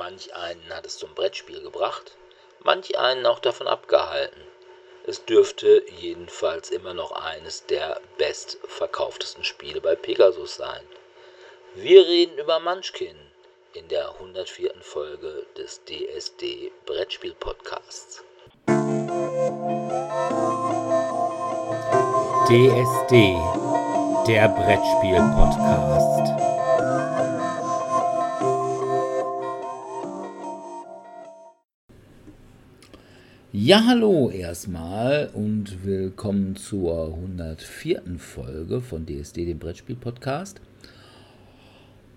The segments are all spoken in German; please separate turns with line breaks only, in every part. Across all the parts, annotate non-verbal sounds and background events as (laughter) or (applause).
Manch einen hat es zum Brettspiel gebracht, manch einen auch davon abgehalten. Es dürfte jedenfalls immer noch eines der bestverkauftesten Spiele bei Pegasus sein. Wir reden über Munchkin in der 104. Folge des DSD Brettspiel Podcasts.
DSD, der Brettspiel Podcast. Ja, hallo erstmal und willkommen zur 104. Folge von DSD, dem Brettspiel-Podcast.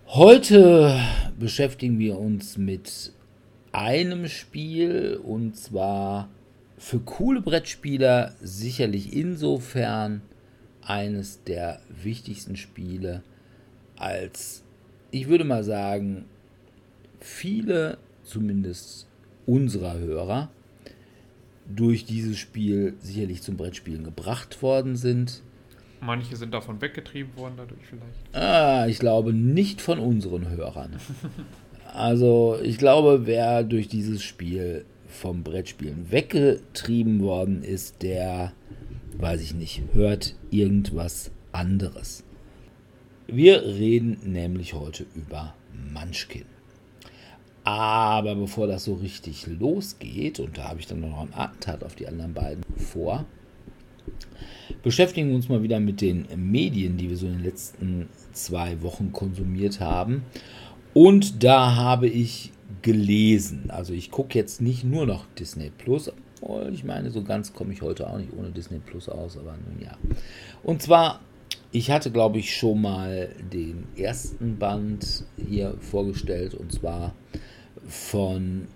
Heute beschäftigen wir uns mit einem Spiel und zwar für coole Brettspieler sicherlich insofern eines der wichtigsten Spiele, als ich würde mal sagen, viele, zumindest unserer Hörer, durch dieses Spiel sicherlich zum Brettspielen gebracht worden sind.
Manche sind davon weggetrieben worden dadurch vielleicht.
Ah, ich glaube nicht von unseren Hörern. (laughs) also ich glaube, wer durch dieses Spiel vom Brettspielen weggetrieben worden ist, der, weiß ich nicht, hört irgendwas anderes. Wir reden nämlich heute über Munchkin. Aber bevor das so richtig losgeht, und da habe ich dann noch einen Attentat auf die anderen beiden vor, beschäftigen wir uns mal wieder mit den Medien, die wir so in den letzten zwei Wochen konsumiert haben. Und da habe ich gelesen, also ich gucke jetzt nicht nur noch Disney Plus, ich meine, so ganz komme ich heute auch nicht ohne Disney Plus aus, aber nun ja. Und zwar, ich hatte, glaube ich, schon mal den ersten Band hier vorgestellt, und zwar von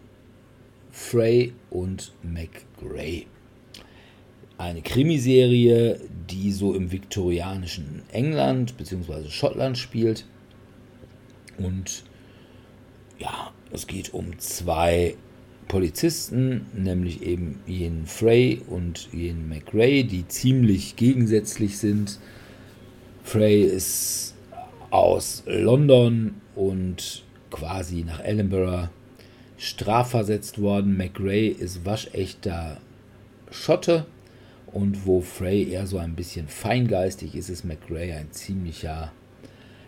Frey und McGray. Eine Krimiserie, die so im viktorianischen England bzw. Schottland spielt. Und ja, es geht um zwei Polizisten, nämlich eben Ian Frey und Ian McRae, die ziemlich gegensätzlich sind. Frey ist aus London und quasi nach Edinburgh strafversetzt worden. McRae ist waschechter Schotte und wo Frey eher so ein bisschen feingeistig ist, ist McRae ein ziemlicher,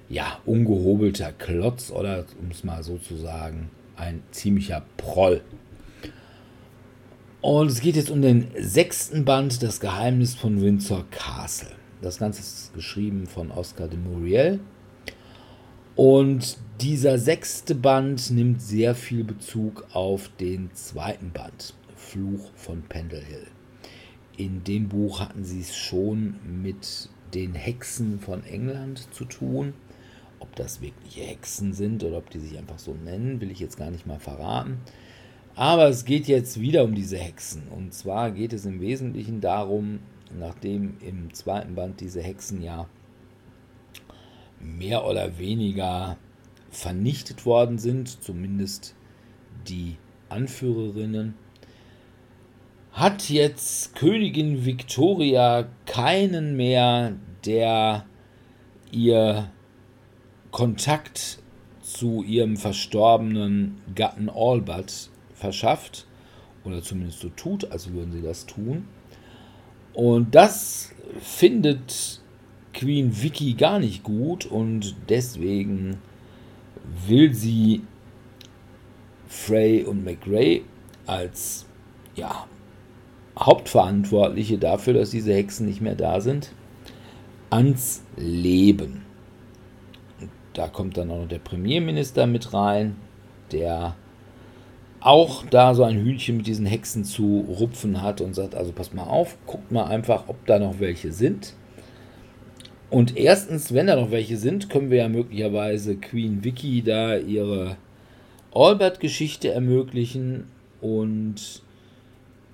ja, ungehobelter Klotz oder, um es mal so zu sagen, ein ziemlicher Proll. Und es geht jetzt um den sechsten Band, Das Geheimnis von Windsor Castle. Das Ganze ist geschrieben von Oscar de Muriel. Und dieser sechste Band nimmt sehr viel Bezug auf den zweiten Band, Fluch von Pendle Hill. In dem Buch hatten sie es schon mit den Hexen von England zu tun. Ob das wirkliche Hexen sind oder ob die sich einfach so nennen, will ich jetzt gar nicht mal verraten. Aber es geht jetzt wieder um diese Hexen. Und zwar geht es im Wesentlichen darum, nachdem im zweiten Band diese Hexen ja mehr oder weniger vernichtet worden sind, zumindest die Anführerinnen, hat jetzt Königin Victoria keinen mehr, der ihr Kontakt zu ihrem verstorbenen Gatten Albert verschafft, oder zumindest so tut, als würden sie das tun. Und das findet Queen Vicky gar nicht gut und deswegen will sie Frey und McRae als ja, Hauptverantwortliche dafür, dass diese Hexen nicht mehr da sind, ans Leben. Und da kommt dann auch noch der Premierminister mit rein, der auch da so ein Hühnchen mit diesen Hexen zu rupfen hat und sagt, also pass mal auf, guckt mal einfach, ob da noch welche sind. Und erstens, wenn da noch welche sind, können wir ja möglicherweise Queen Vicky da ihre Albert-Geschichte ermöglichen. Und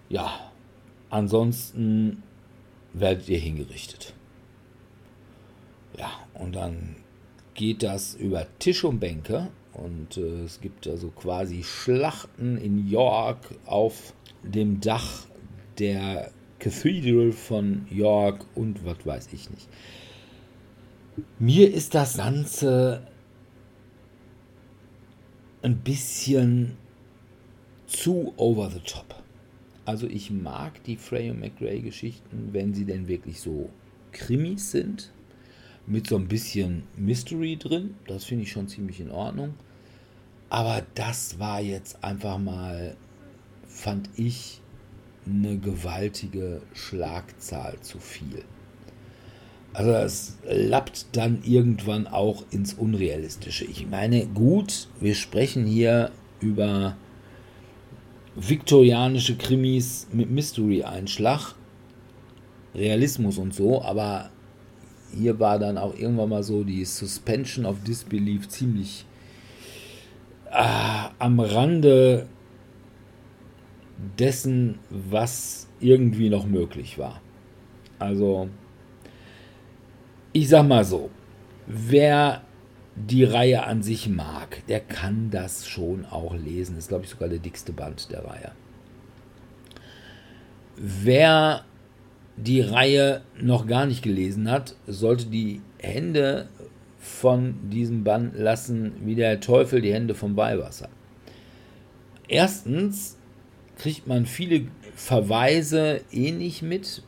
ja, ansonsten werdet ihr hingerichtet. Ja, und dann geht das über Tisch und Bänke. Und äh, es gibt also quasi Schlachten in York auf dem Dach der Cathedral von York und was weiß ich nicht. Mir ist das Ganze ein bisschen zu over the top. Also ich mag die Frey und McRae Geschichten, wenn sie denn wirklich so Krimis sind, mit so ein bisschen Mystery drin. Das finde ich schon ziemlich in Ordnung. Aber das war jetzt einfach mal, fand ich, eine gewaltige Schlagzahl zu viel. Also es lappt dann irgendwann auch ins Unrealistische. Ich meine, gut, wir sprechen hier über viktorianische Krimis mit Mystery-Einschlag, Realismus und so, aber hier war dann auch irgendwann mal so die Suspension of Disbelief ziemlich äh, am Rande dessen, was irgendwie noch möglich war. Also, ich sag mal so, wer die Reihe an sich mag, der kann das schon auch lesen. Das ist, glaube ich, sogar der dickste Band der Reihe. Wer die Reihe noch gar nicht gelesen hat, sollte die Hände von diesem Band lassen, wie der Teufel die Hände vom Weihwasser. Erstens kriegt man viele Verweise eh mit,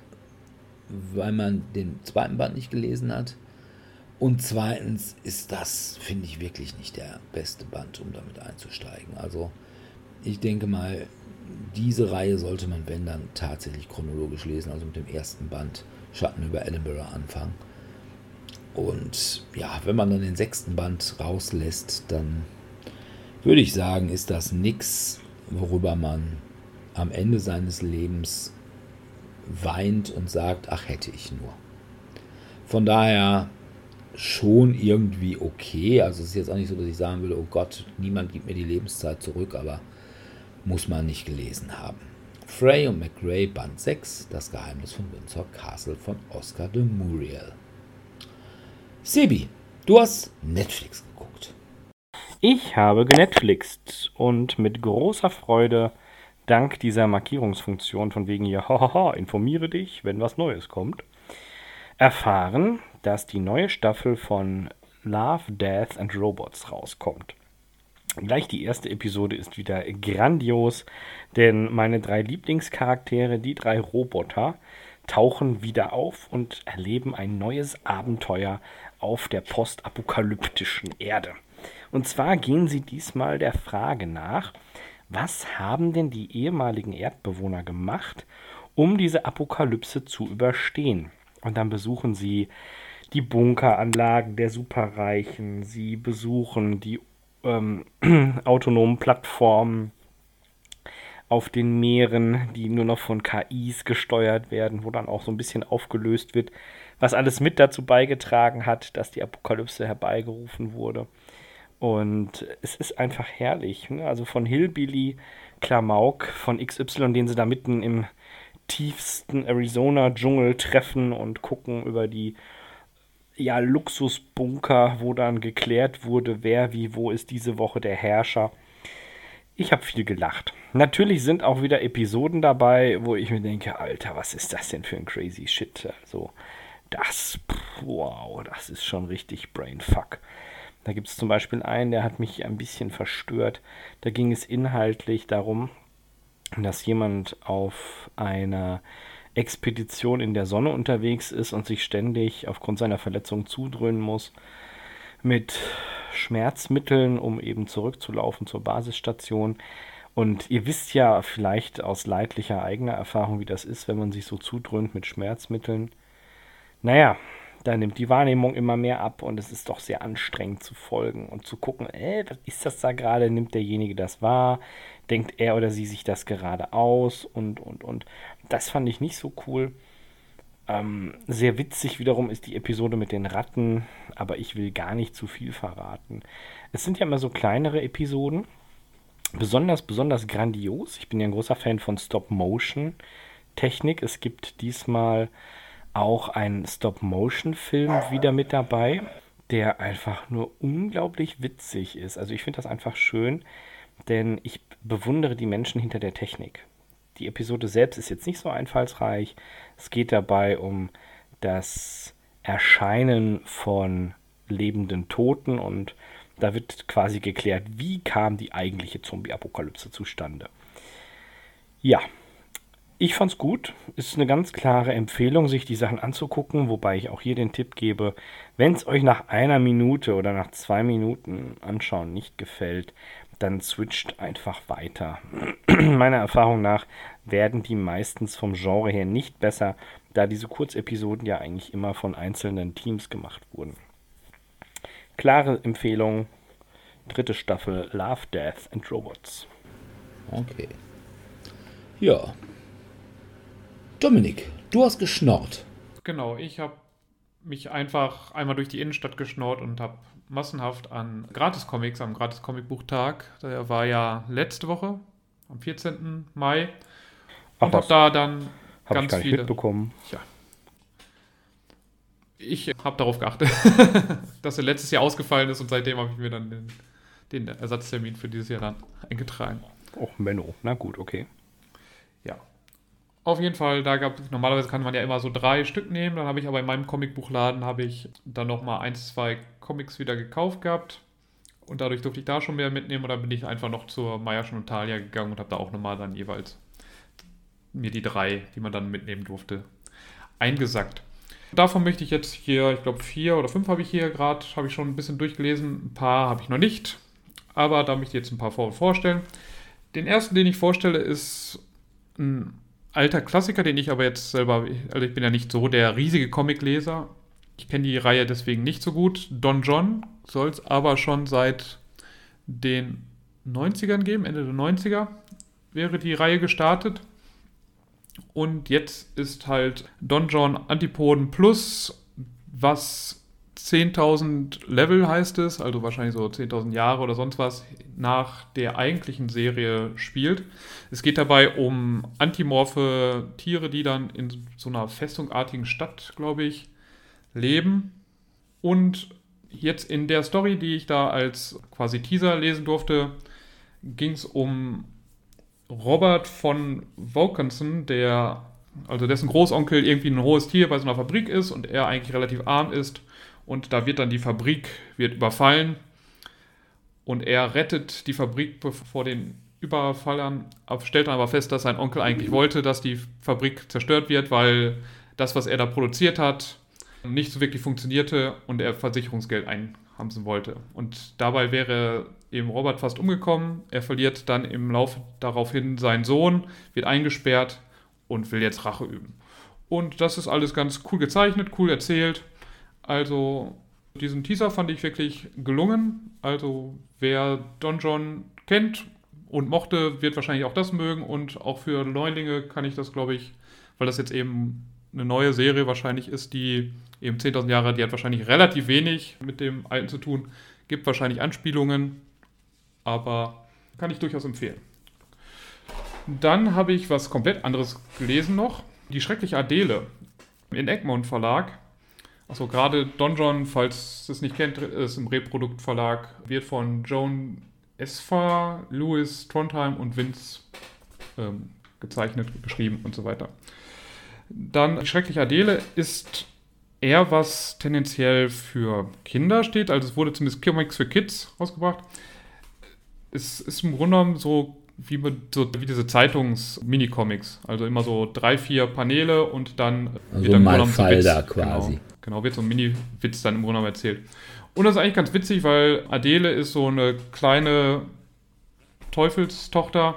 weil man den zweiten Band nicht gelesen hat. Und zweitens ist das, finde ich, wirklich nicht der beste Band, um damit einzusteigen. Also ich denke mal, diese Reihe sollte man, wenn dann, tatsächlich chronologisch lesen, also mit dem ersten Band Schatten über Edinburgh anfangen. Und ja, wenn man dann den sechsten Band rauslässt, dann würde ich sagen, ist das nichts, worüber man am Ende seines Lebens weint und sagt, ach hätte ich nur. Von daher schon irgendwie okay. Also es ist jetzt auch nicht so, dass ich sagen würde, oh Gott, niemand gibt mir die Lebenszeit zurück, aber muss man nicht gelesen haben. Frey und McRae Band 6, Das Geheimnis von Windsor Castle von Oscar de Muriel. Sebi, du hast Netflix geguckt.
Ich habe genetflixt und mit großer Freude dank dieser Markierungsfunktion von wegen hier, hahaha, informiere dich, wenn was Neues kommt, erfahren, dass die neue Staffel von Love, Death and Robots rauskommt. Gleich die erste Episode ist wieder grandios, denn meine drei Lieblingscharaktere, die drei Roboter, tauchen wieder auf und erleben ein neues Abenteuer auf der postapokalyptischen Erde. Und zwar gehen sie diesmal der Frage nach, was haben denn die ehemaligen Erdbewohner gemacht, um diese Apokalypse zu überstehen? Und dann besuchen sie die Bunkeranlagen der Superreichen, sie besuchen die ähm, (clears throat) autonomen Plattformen auf den Meeren, die nur noch von KIs gesteuert werden, wo dann auch so ein bisschen aufgelöst wird, was alles mit dazu beigetragen hat, dass die Apokalypse herbeigerufen wurde. Und es ist einfach herrlich. Ne? Also von Hillbilly Klamauk von XY, den sie da mitten im tiefsten Arizona-Dschungel treffen und gucken über die ja, Luxusbunker, wo dann geklärt wurde, wer wie wo ist diese Woche der Herrscher. Ich habe viel gelacht. Natürlich sind auch wieder Episoden dabei, wo ich mir denke, Alter, was ist das denn für ein crazy Shit? Also, das, wow, das ist schon richtig Brainfuck. Da gibt es zum Beispiel einen, der hat mich ein bisschen verstört. Da ging es inhaltlich darum, dass jemand auf einer Expedition in der Sonne unterwegs ist und sich ständig aufgrund seiner Verletzung zudröhnen muss mit Schmerzmitteln, um eben zurückzulaufen zur Basisstation. Und ihr wisst ja vielleicht aus leidlicher eigener Erfahrung, wie das ist, wenn man sich so zudröhnt mit Schmerzmitteln. Naja, da nimmt die Wahrnehmung immer mehr ab und es ist doch sehr anstrengend zu folgen und zu gucken, äh, was ist das da gerade? Nimmt derjenige das wahr? Denkt er oder sie sich das gerade aus? Und, und, und. Das fand ich nicht so cool. Ähm, sehr witzig wiederum ist die Episode mit den Ratten, aber ich will gar nicht zu viel verraten. Es sind ja immer so kleinere Episoden, besonders, besonders grandios. Ich bin ja ein großer Fan von Stop-Motion-Technik. Es gibt diesmal auch einen Stop-Motion-Film wieder mit dabei, der einfach nur unglaublich witzig ist. Also ich finde das einfach schön, denn ich bewundere die Menschen hinter der Technik. Die Episode selbst ist jetzt nicht so einfallsreich. Es geht dabei um das Erscheinen von lebenden Toten und Da wird quasi geklärt, wie kam die eigentliche Zombie-Apokalypse zustande. Ja, ich fand's gut. Ist eine ganz klare Empfehlung, sich die Sachen anzugucken, wobei ich auch hier den Tipp gebe, wenn es euch nach einer Minute oder nach zwei Minuten anschauen nicht gefällt, dann switcht einfach weiter. (clears throat) Meiner Erfahrung nach werden die meistens vom Genre her nicht besser, da diese Kurzepisoden ja eigentlich immer von einzelnen Teams gemacht wurden. Klare Empfehlung, dritte Staffel Love, Death and Robots.
Okay. Ja. Dominik, du hast geschnorrt.
Genau, ich habe mich einfach einmal durch die Innenstadt geschnorrt und habe massenhaft an Gratis-Comics am Gratis-Comic-Buchtag. Der war ja letzte Woche, am 14. Mai.
Ach
und habe da dann
ich
ganz
gar nicht
viele.
mitbekommen.
Tja. Ich habe darauf geachtet, (laughs) dass er letztes Jahr ausgefallen ist und seitdem habe ich mir dann den, den Ersatztermin für dieses Jahr dann eingetragen.
Och, Menno. Na gut, okay.
Ja. Auf jeden Fall, da gab normalerweise kann man ja immer so drei Stück nehmen. Dann habe ich aber in meinem Comicbuchladen habe ich dann nochmal eins, zwei Comics wieder gekauft gehabt. Und dadurch durfte ich da schon mehr mitnemen. Und dann bin ich einfach noch zur Meierschen und Thalia gegangen und habe da auch nochmal dann jeweils mir die drei, die man dann mitnehmen durfte, eingesackt. Davon möchte ich jetzt hier, ich glaube vier oder fünf habe ich hier gerade, habe ich schon ein bisschen durchgelesen. Ein paar habe ich noch nicht. Aber da möchte ich jetzt ein paar vor vorstellen. Den ersten, den ich vorstelle, ist ein alter Klassiker, den ich aber jetzt selber, also ich bin ja nicht so der riesige Comicleser. Ich kenne die Reihe deswegen nicht so gut. Don John soll es aber schon seit den 90ern geben, Ende der 90er wäre die Reihe gestartet. Und jetzt ist halt Don John Antipoden Plus, was 10.000 Level heißt es, also wahrscheinlich so 10.000 Jahre oder sonst was, nach der eigentlichen Serie spielt. Es geht dabei um antimorphe Tiere, die dann in so einer festungartigen Stadt, glaube ich, leben. Und jetzt in der Story, die ich da als quasi Teaser lesen durfte, ging es um Robert von Wilkinson, der, also dessen Großonkel irgendwie ein hohes Tier bei so einer Fabrik ist und er eigentlich relativ arm ist. Und da wird dann die Fabrik wird überfallen und er rettet die Fabrik vor den Überfallern, stellt dann aber fest, dass sein Onkel eigentlich wollte, dass die Fabrik zerstört wird, weil das, was er da produziert hat, nicht so wirklich funktionierte und er Versicherungsgeld einhamsen wollte. Und dabei wäre eben Robert fast umgekommen. Er verliert dann im Laufe daraufhin seinen Sohn, wird eingesperrt und will jetzt Rache üben. Und das ist alles ganz cool gezeichnet, cool erzählt. Also diesen Teaser fand ich wirklich gelungen. Also wer Don John kennt und mochte, wird wahrscheinlich auch das mögen. Und auch für Neulinge kann ich das, glaube ich, weil das jetzt eben eine neue Serie wahrscheinlich ist, die eben 10.000 Jahre, die hat wahrscheinlich relativ wenig mit dem alten zu tun, gibt wahrscheinlich Anspielungen, aber kann ich durchaus empfehlen. Dann habe ich was komplett anderes gelesen noch. Die schreckliche Adele in Egmont Verlag. Also gerade Don John, falls es nicht kennt, ist im Reprodukt Verlag, wird von Joan Esfa, Louis Trondheim und Vince ähm, gezeichnet, geschrieben und so weiter. Dann die schreckliche Adele ist eher was tendenziell für Kinder steht, also es wurde zumindest Comics für Kids rausgebracht. Es ist im Grunde genommen so wie, so wie diese Zeitungs-Mini-Comics. Also immer so drei, vier Paneele und dann
Also
wird dann im
mal
Grunde so Witz-
da quasi.
Genau, genau, wird so ein Mini-Witz dann im Grunde genommen erzählt. Und das ist eigentlich ganz witzig, weil Adele ist so eine kleine Teufelstochter,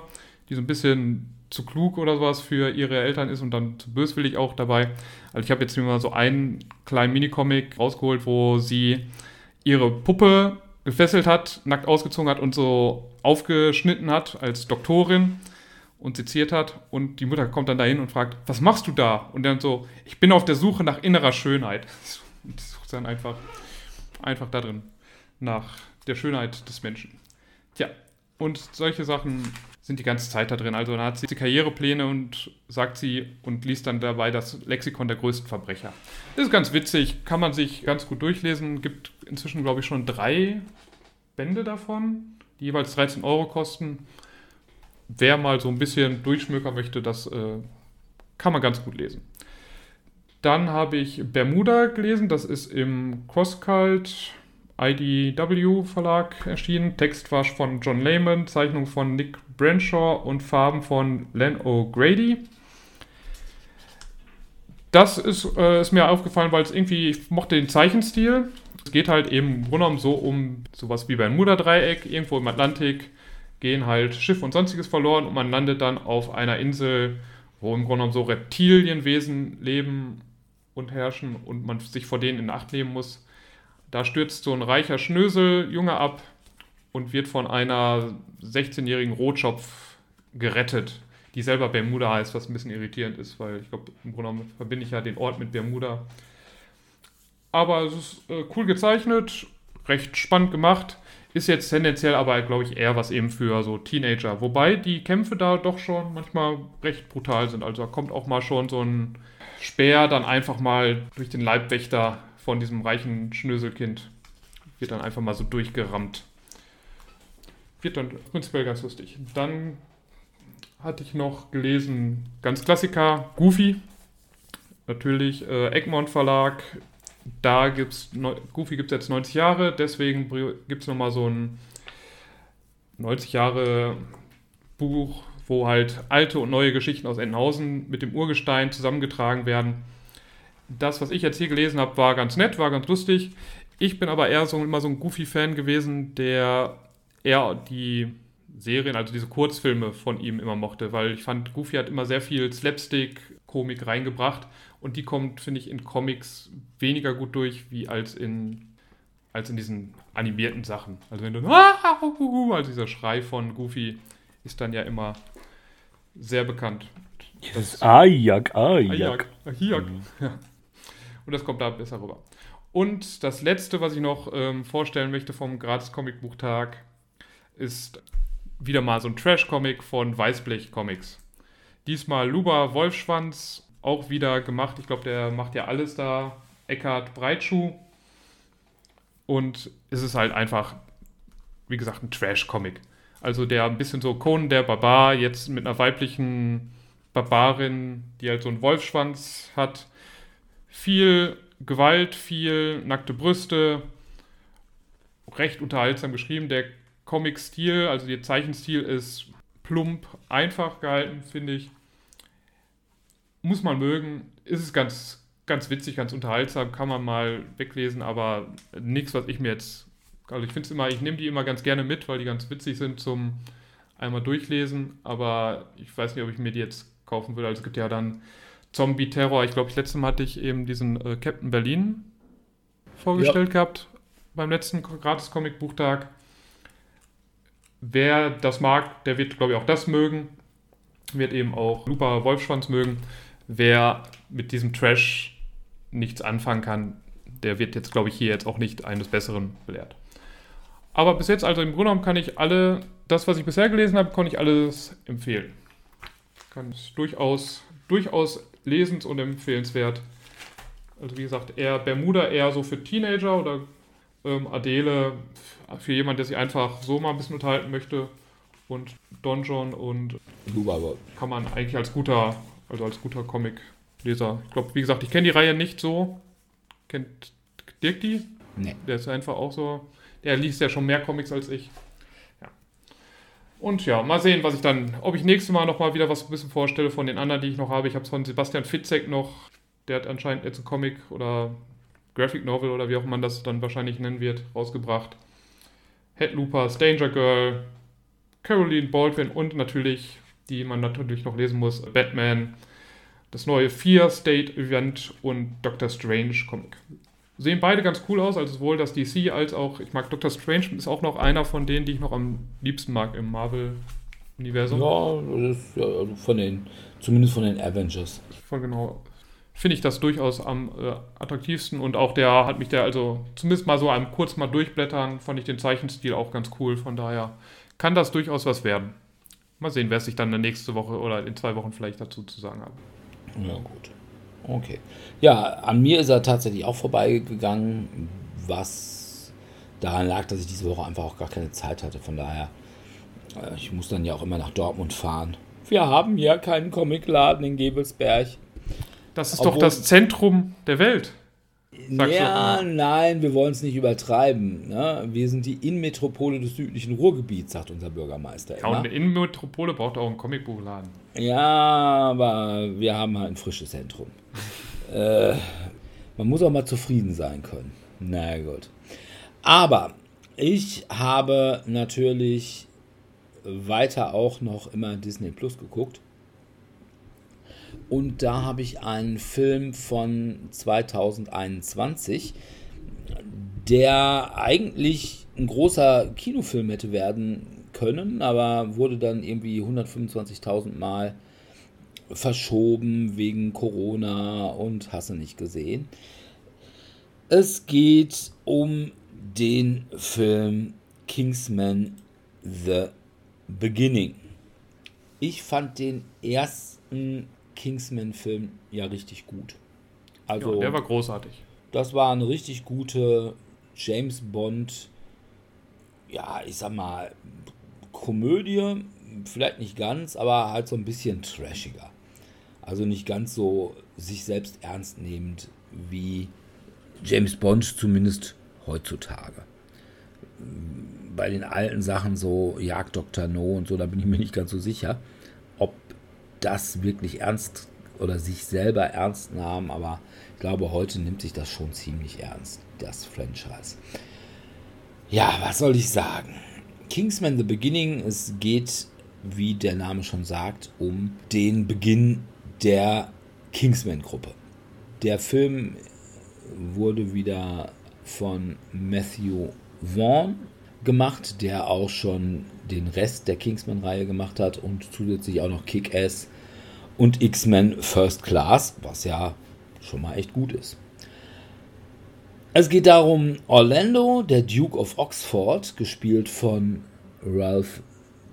die so ein bisschen zu klug oder sowas für ihre Eltern ist und dann zu böswillig auch dabei. Also ich habe jetzt mal so einen kleinen Minicomic rausgeholt, wo sie ihre Puppe gefesselt hat, nackt ausgezogen hat und so aufgeschnitten hat als Doktorin und seziert hat. Und die Mutter kommt dann dahin und fragt, was machst du da? Und dann so, ich bin auf der Suche nach innerer Schönheit. (laughs) Und sucht dann einfach, einfach da drin nach der Schönheit des Menschen. Tja, und solche Sachen sind die ganze Zeit da drin. Also dann hat sie Karrierepläne und sagt sie und liest dann dabei das Lexikon der größten Verbrecher. Das ist ganz witzig, kann man sich ganz gut durchlesen. Gibt inzwischen, glaube ich, schon drei Bände davon, die jeweils 13 Euro kosten. Wer mal so ein bisschen durchschmökern möchte, das äh, kann man ganz gut lesen. Dann habe ich Bermuda gelesen, das ist im Crosscult IDW Verlag erschienen. Text war von John Lehman, Zeichnung von Nick Branshaw und Farben von Len O'Grady. Das ist, äh, ist mir aufgefallen, weil es irgendwie, ich mochte den Zeichenstil. Es geht halt eben im Grunde genommen so um sowas wie beim Bermuda-Dreieck, irgendwo im Atlantik gehen halt Schiff und sonstiges verloren und man landet dann auf einer Insel, wo im Grunde genommen so Reptilienwesen leben und herrschen und man sich vor denen in Acht nehmen muss. Da stürzt so ein reicher Schnöseljunge ab und wird von einer 16-jährigen Rotschopf gerettet, die selber Bermuda heißt, was ein bisschen irritierend ist, weil ich glaube, im Grunde genommen verbinde ich ja den Ort mit Bermuda. Aber es ist äh, cool gezeichnet, recht spannend gemacht. Ist jetzt tendenziell aber, glaube ich, eher was eben für so Teenager. Wobei die Kämpfe da doch schon manchmal recht brutal sind. Also da kommt auch mal schon so ein Speer dann einfach mal durch den Leibwächter von diesem reichen Schnöselkind. Wird dann einfach mal so durchgerammt. Wird dann prinzipiell ganz lustig. Dann hatte ich noch gelesen, ganz Klassiker, Goofy. Natürlich, äh, Egmont Verlag, da gibt es, Goofy gibt es jetzt 90 Jahre, deswegen gibt es nochmal so ein 90 Jahre Buch, wo halt alte und neue Geschichten aus Entenhausen mit dem Urgestein zusammengetragen werden. Das, was ich jetzt hier gelesen habe, war ganz nett, war ganz lustig. Ich bin aber eher so immer so ein Goofy-Fan gewesen, der eher die Serien, also diese Kurzfilme von ihm immer mochte, weil ich fand, Goofy hat immer sehr viel Slapstick-Komik reingebracht und die kommt, finde ich, in Comics weniger gut durch, wie als in, als in diesen animierten Sachen. Also wenn du, also dieser Schrei von Goofy ist dann ja immer sehr bekannt.
Das ist Ajak, Ajak.
Ajak. Mhm. Ja. Und das kommt da besser rüber. Und das letzte, was ich noch ähm, vorstellen möchte vom Gratis Comicbuchtag, ist wieder mal so ein Trash-Comic von Weißblech Comics. Diesmal Luba Wolfschwanz auch wieder gemacht. Ich glaube, der macht ja alles da. Eckhard Breitschuh. Und es ist halt einfach, wie gesagt, ein Trash-Comic. Also der ein bisschen so Conan der Barbar, jetzt mit einer weiblichen Barbarin, die halt so einen Wolfschwanz hat. Viel Gewalt, viel nackte Brüste. Recht unterhaltsam geschrieben. Der Comic-Stil, also der Zeichenstil ist plump, einfach gehalten, finde ich muss man mögen. Ist es ganz, ganz witzig, ganz unterhaltsam, kann man mal weglesen, aber nichts, was ich mir jetzt. Also ich finde es immer, ich nehme die immer ganz gerne mit, weil die ganz witzig sind zum einmal durchlesen, aber ich weiß nicht, ob ich mir die jetzt kaufen würde. Also es gibt ja dann Zombie Terror. Ich glaube, das letzte Mal hatte ich eben diesen äh, Captain Berlin vorgestellt ja. gehabt beim letzten gratis Comic Buchtag. Wer das mag, der wird, glaube ich, auch das mögen. Wird eben auch Lupa Wolfschwanz mögen wer mit diesem Trash nichts anfangen kann, der wird jetzt, glaube ich, hier jetzt auch nicht eines Besseren belehrt. Aber bis jetzt, also im Grunde genommen, kann ich alle, das, was ich bisher gelesen habe, kann ich alles empfehlen. Kann es durchaus, durchaus lesens- und empfehlenswert. Also wie gesagt, eher Bermuda eher so für Teenager oder ähm, Adele für jemanden, der sich einfach so mal ein bisschen unterhalten möchte. Und Donjon und kann man eigentlich als guter also als guter Comic-Leser. Ich glaube, wie gesagt, ich kenne die Reihe nicht so. Kennt Dirk die?
Nee.
Der ist einfach auch so. Der liest ja schon mehr Comics als ich. Und ja, mal sehen, was ich dann, ob ich nächstes Mal nochmal wieder was ein bisschen vorstelle von den anderen, die ich noch habe. Ich habe es von Sebastian Fitzek noch. Der hat anscheinend jetzt ein Comic oder Graphic Novel oder wie auch man das dann wahrscheinlich nennen wird, rausgebracht. Headlooper, Danger Girl, Caroline Baldwin und natürlich die man natürlich noch lesen muss. Batman, das neue Fear State Event und Doctor Strange Comic. Sehen beide ganz cool aus, also sowohl das DC als auch, ich mag Doctor Strange, ist auch noch einer von denen, die ich noch am liebsten mag im Marvel-Universum.
Ja, ja also von den, zumindest von den Avengers.
Voll genau. Finde ich das durchaus am äh, attraktivsten und auch der hat mich der, also zumindest mal so einem kurz mal durchblättern, fand ich den Zeichenstil auch ganz cool, von daher kann das durchaus was werden. Mal sehen, wer sich dann in der nächste Woche oder in zwei Wochen vielleicht dazu zu sagen hat.
Ja, gut. Okay. Ja, an mir ist er tatsächlich auch vorbeigegangen, was daran lag, dass ich diese Woche einfach auch gar keine Zeit hatte. Von daher, äh, ich muss dann ja auch immer nach Dortmund fahren. Wir haben ja keinen Comicladen in Gebelsberg.
Das ist Obwohl, doch das Zentrum der Welt. Sagst
ja,
du,
nein, wir wollen es nicht übertreiben. Ne? Wir sind die Innenmetropole des südlichen Ruhrgebiets, sagt unser Bürgermeister.
ja, und
Immer.
eine Innenmetropole braucht auch einen Comicbuchladen.
Ja, aber wir haben halt ein frisches Zentrum. (laughs) äh, man muss auch mal zufrieden sein können. Na gut. Aber ich habe natürlich weiter auch noch immer Disney Plus geguckt. Und da habe ich einen Film von 2021, der eigentlich ein großer Kinofilm hätte werden können, aber wurde dann irgendwie 125.000 Mal verschoben wegen Corona und hast du nicht gesehen. Es geht um den Film Kingsman The Beginning. Ich fand den ersten Kingsman-Film ja richtig gut. Also,
ja, der war großartig.
das war eine richtig gute James Bond, ja, ich sag mal, Komödie, vielleicht nicht ganz, aber halt so ein bisschen trashiger. Also nicht ganz so sich selbst ernst nehmend wie James Bond zumindest heutzutage. Bei den alten Sachen so Jagd Dr. No und so, da bin ich mir nicht ganz so sicher, das wirklich ernst oder sich selber ernst nahm, aber ich glaube, heute nimmt sich das schon ziemlich ernst, das Franchise. Ja, was soll ich sagen? Kingsman The Beginning, es geht, wie der Name schon sagt, um den Beginn der Kingsman-Gruppe. Der Film wurde wieder von Matthew Vaughn gemacht, der auch schon den Rest der Kingsman-Reihe gemacht hat und zusätzlich auch noch Kick-Ass und X-Men First Class, was ja schon mal echt gut ist. Es geht darum, Orlando, der Duke of Oxford, gespielt von Ralph,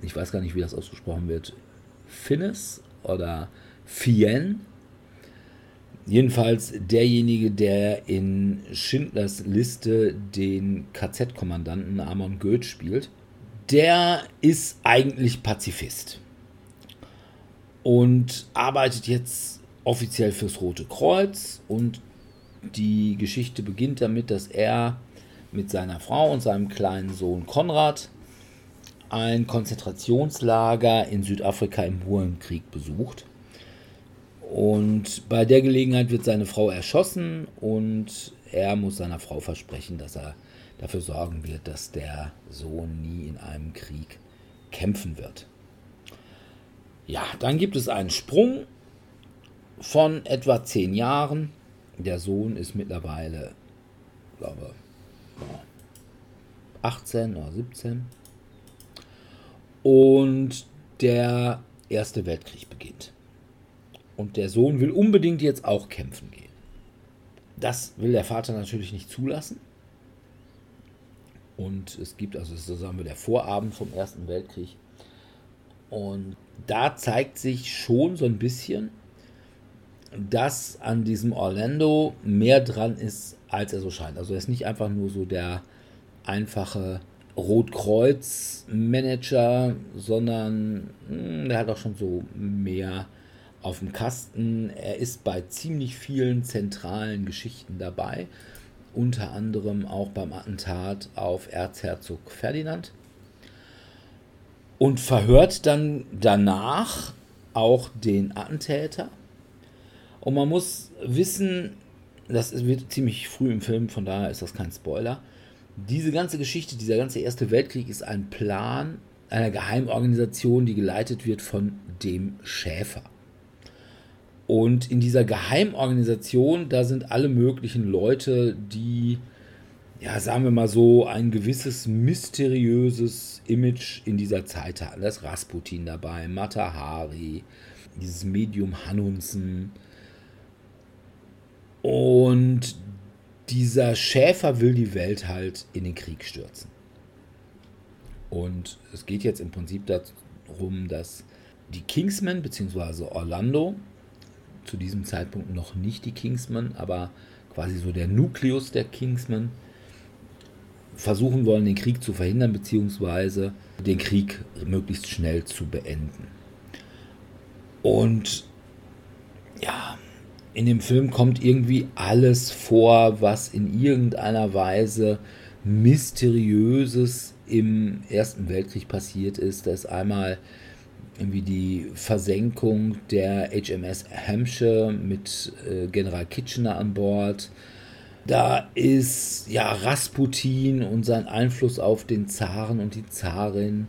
ich weiß gar nicht, wie das ausgesprochen wird, Finnes oder Fien. Jedenfalls derjenige, der in Schindlers Liste den KZ-Kommandanten Amon Goeth spielt, der ist eigentlich Pazifist und arbeitet jetzt offiziell fürs Rote Kreuz und die Geschichte beginnt damit, dass er mit seiner Frau und seinem kleinen Sohn Konrad ein Konzentrationslager in Südafrika im Burenkrieg besucht. Und bei der Gelegenheit wird seine Frau erschossen und er muss seiner Frau versprechen, dass er dafür sorgen wird, dass der Sohn nie in einem Krieg kämpfen wird. Ja, dann gibt es einen Sprung von etwa zehn Jahren. Der Sohn ist mittlerweile, glaube ja, 18 oder 17. Und der Erste Weltkrieg beginnt. Und der Sohn will unbedingt jetzt auch kämpfen gehen. Das will der Vater natürlich nicht zulassen. Und es gibt, also so sagen wir, der Vorabend vom Ersten Weltkrieg. Und da zeigt sich schon so ein bisschen, dass an diesem Orlando mehr dran ist, als er so scheint. Also er ist nicht einfach nur so der einfache Rotkreuz-Manager, sondern mh, der hat auch schon so mehr auf dem Kasten. Er ist bei ziemlich vielen zentralen Geschichten dabei, unter anderem auch beim Attentat auf Erzherzog Ferdinand und verhört dann danach auch den Attentäter. Und man muss wissen, das wird ziemlich früh im Film, von daher ist das kein Spoiler. Diese ganze Geschichte, dieser ganze Erste Weltkrieg ist ein Plan einer Geheimorganisation, die geleitet wird von dem Schäfer. Und in dieser Geheimorganisation, da sind alle möglichen Leute, die, ja, sagen wir mal so, ein gewisses mysteriöses Image in dieser Zeit hatten. Da ist Rasputin dabei, Mata Hari, dieses Medium Hanunsen. Und dieser Schäfer will die Welt halt in den Krieg stürzen. Und es geht jetzt im Prinzip darum, dass die Kingsmen bzw. Orlando zu diesem Zeitpunkt noch nicht die Kingsmen, aber quasi so der Nukleus der Kingsmen versuchen wollen, den Krieg zu verhindern bzw. den Krieg möglichst schnell zu beenden. Und ja, in dem Film kommt irgendwie alles vor, was in irgendeiner Weise mysteriöses im Ersten Weltkrieg passiert ist. Da ist einmal irgendwie die Versenkung der HMS Hampshire mit äh, General Kitchener an Bord. Da ist ja Rasputin und sein Einfluss auf den Zaren und die Zarin.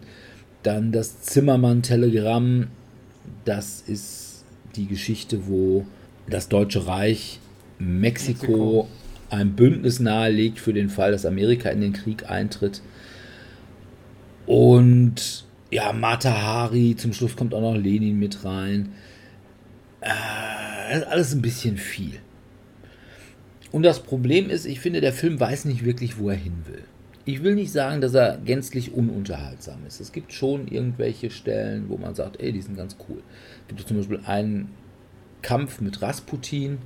Dann das Zimmermann-Telegramm. Das ist die Geschichte, wo das Deutsche Reich Mexiko, Mexiko ein Bündnis nahelegt für den Fall, dass Amerika in den Krieg eintritt. Und ja, Mata Hari, zum Schluss kommt auch noch Lenin mit rein. Äh, alles ein bisschen viel. Und das Problem ist, ich finde, der Film weiß nicht wirklich, wo er hin will. Ich will nicht sagen, dass er gänzlich ununterhaltsam ist. Es gibt schon irgendwelche Stellen, wo man sagt, ey, die sind ganz cool. Es gibt zum Beispiel einen Kampf mit Rasputin.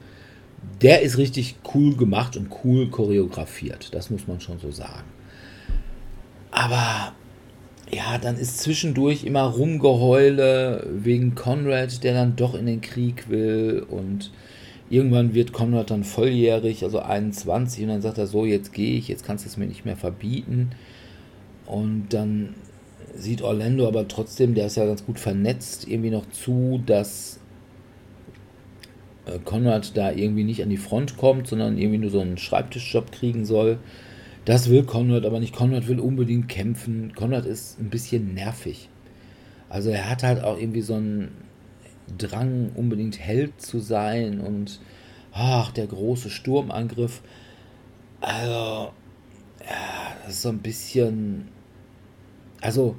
Der ist richtig cool gemacht und cool choreografiert. Das muss man schon so sagen. Aber ja, dann ist zwischendurch immer Rumgeheule wegen Conrad, der dann doch in den Krieg will und irgendwann wird Conrad dann volljährig, also 21 und dann sagt er so, jetzt gehe ich, jetzt kannst du es mir nicht mehr verbieten. Und dann sieht Orlando aber trotzdem, der ist ja ganz gut vernetzt, irgendwie noch zu, dass äh, Conrad da irgendwie nicht an die Front kommt, sondern irgendwie nur so einen Schreibtischjob kriegen soll das will Konrad aber nicht. Konrad will unbedingt kämpfen. Konrad ist ein bisschen nervig. Also er hat halt auch irgendwie so einen Drang, unbedingt Held zu sein und ach, der große Sturmangriff. Also, ja, das ist so ein bisschen. Also,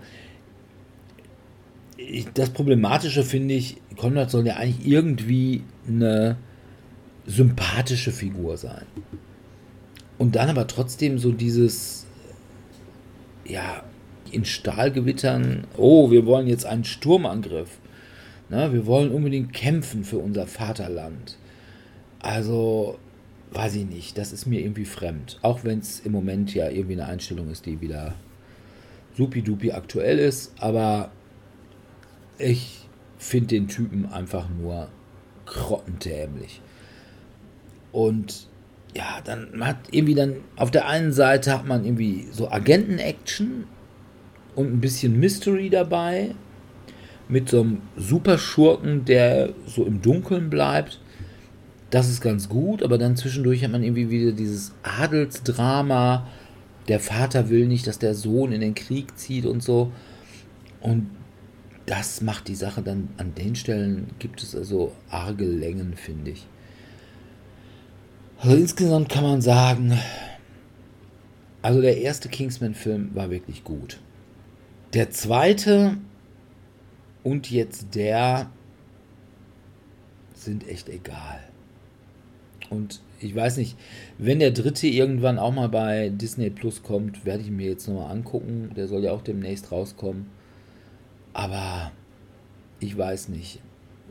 ich, das Problematische finde ich, Konrad soll ja eigentlich irgendwie eine sympathische Figur sein. Und dann aber trotzdem so dieses, ja, in Stahlgewittern, oh, wir wollen jetzt einen Sturmangriff. Ne, wir wollen unbedingt kämpfen für unser Vaterland. Also, weiß ich nicht, das ist mir irgendwie fremd. Auch wenn es im Moment ja irgendwie eine Einstellung ist, die wieder supidupi aktuell ist. Aber ich finde den Typen einfach nur grottendämlich. Und ja, dann man hat irgendwie dann auf der einen Seite hat man irgendwie so Agenten-Action und ein bisschen Mystery dabei mit so einem Superschurken, der so im Dunkeln bleibt. Das ist ganz gut, aber dann zwischendurch hat man irgendwie wieder dieses Adelsdrama. Der Vater will nicht, dass der Sohn in den Krieg zieht und so. Und das macht die Sache dann an den Stellen, gibt es also arge Längen, finde ich. Also insgesamt kann man sagen, also der erste Kingsman-Film war wirklich gut. Der zweite und jetzt der sind echt egal. Und ich weiß nicht, wenn der dritte irgendwann auch mal bei Disney Plus kommt, werde ich mir jetzt nochmal angucken. Der soll ja auch demnächst rauskommen. Aber ich weiß nicht.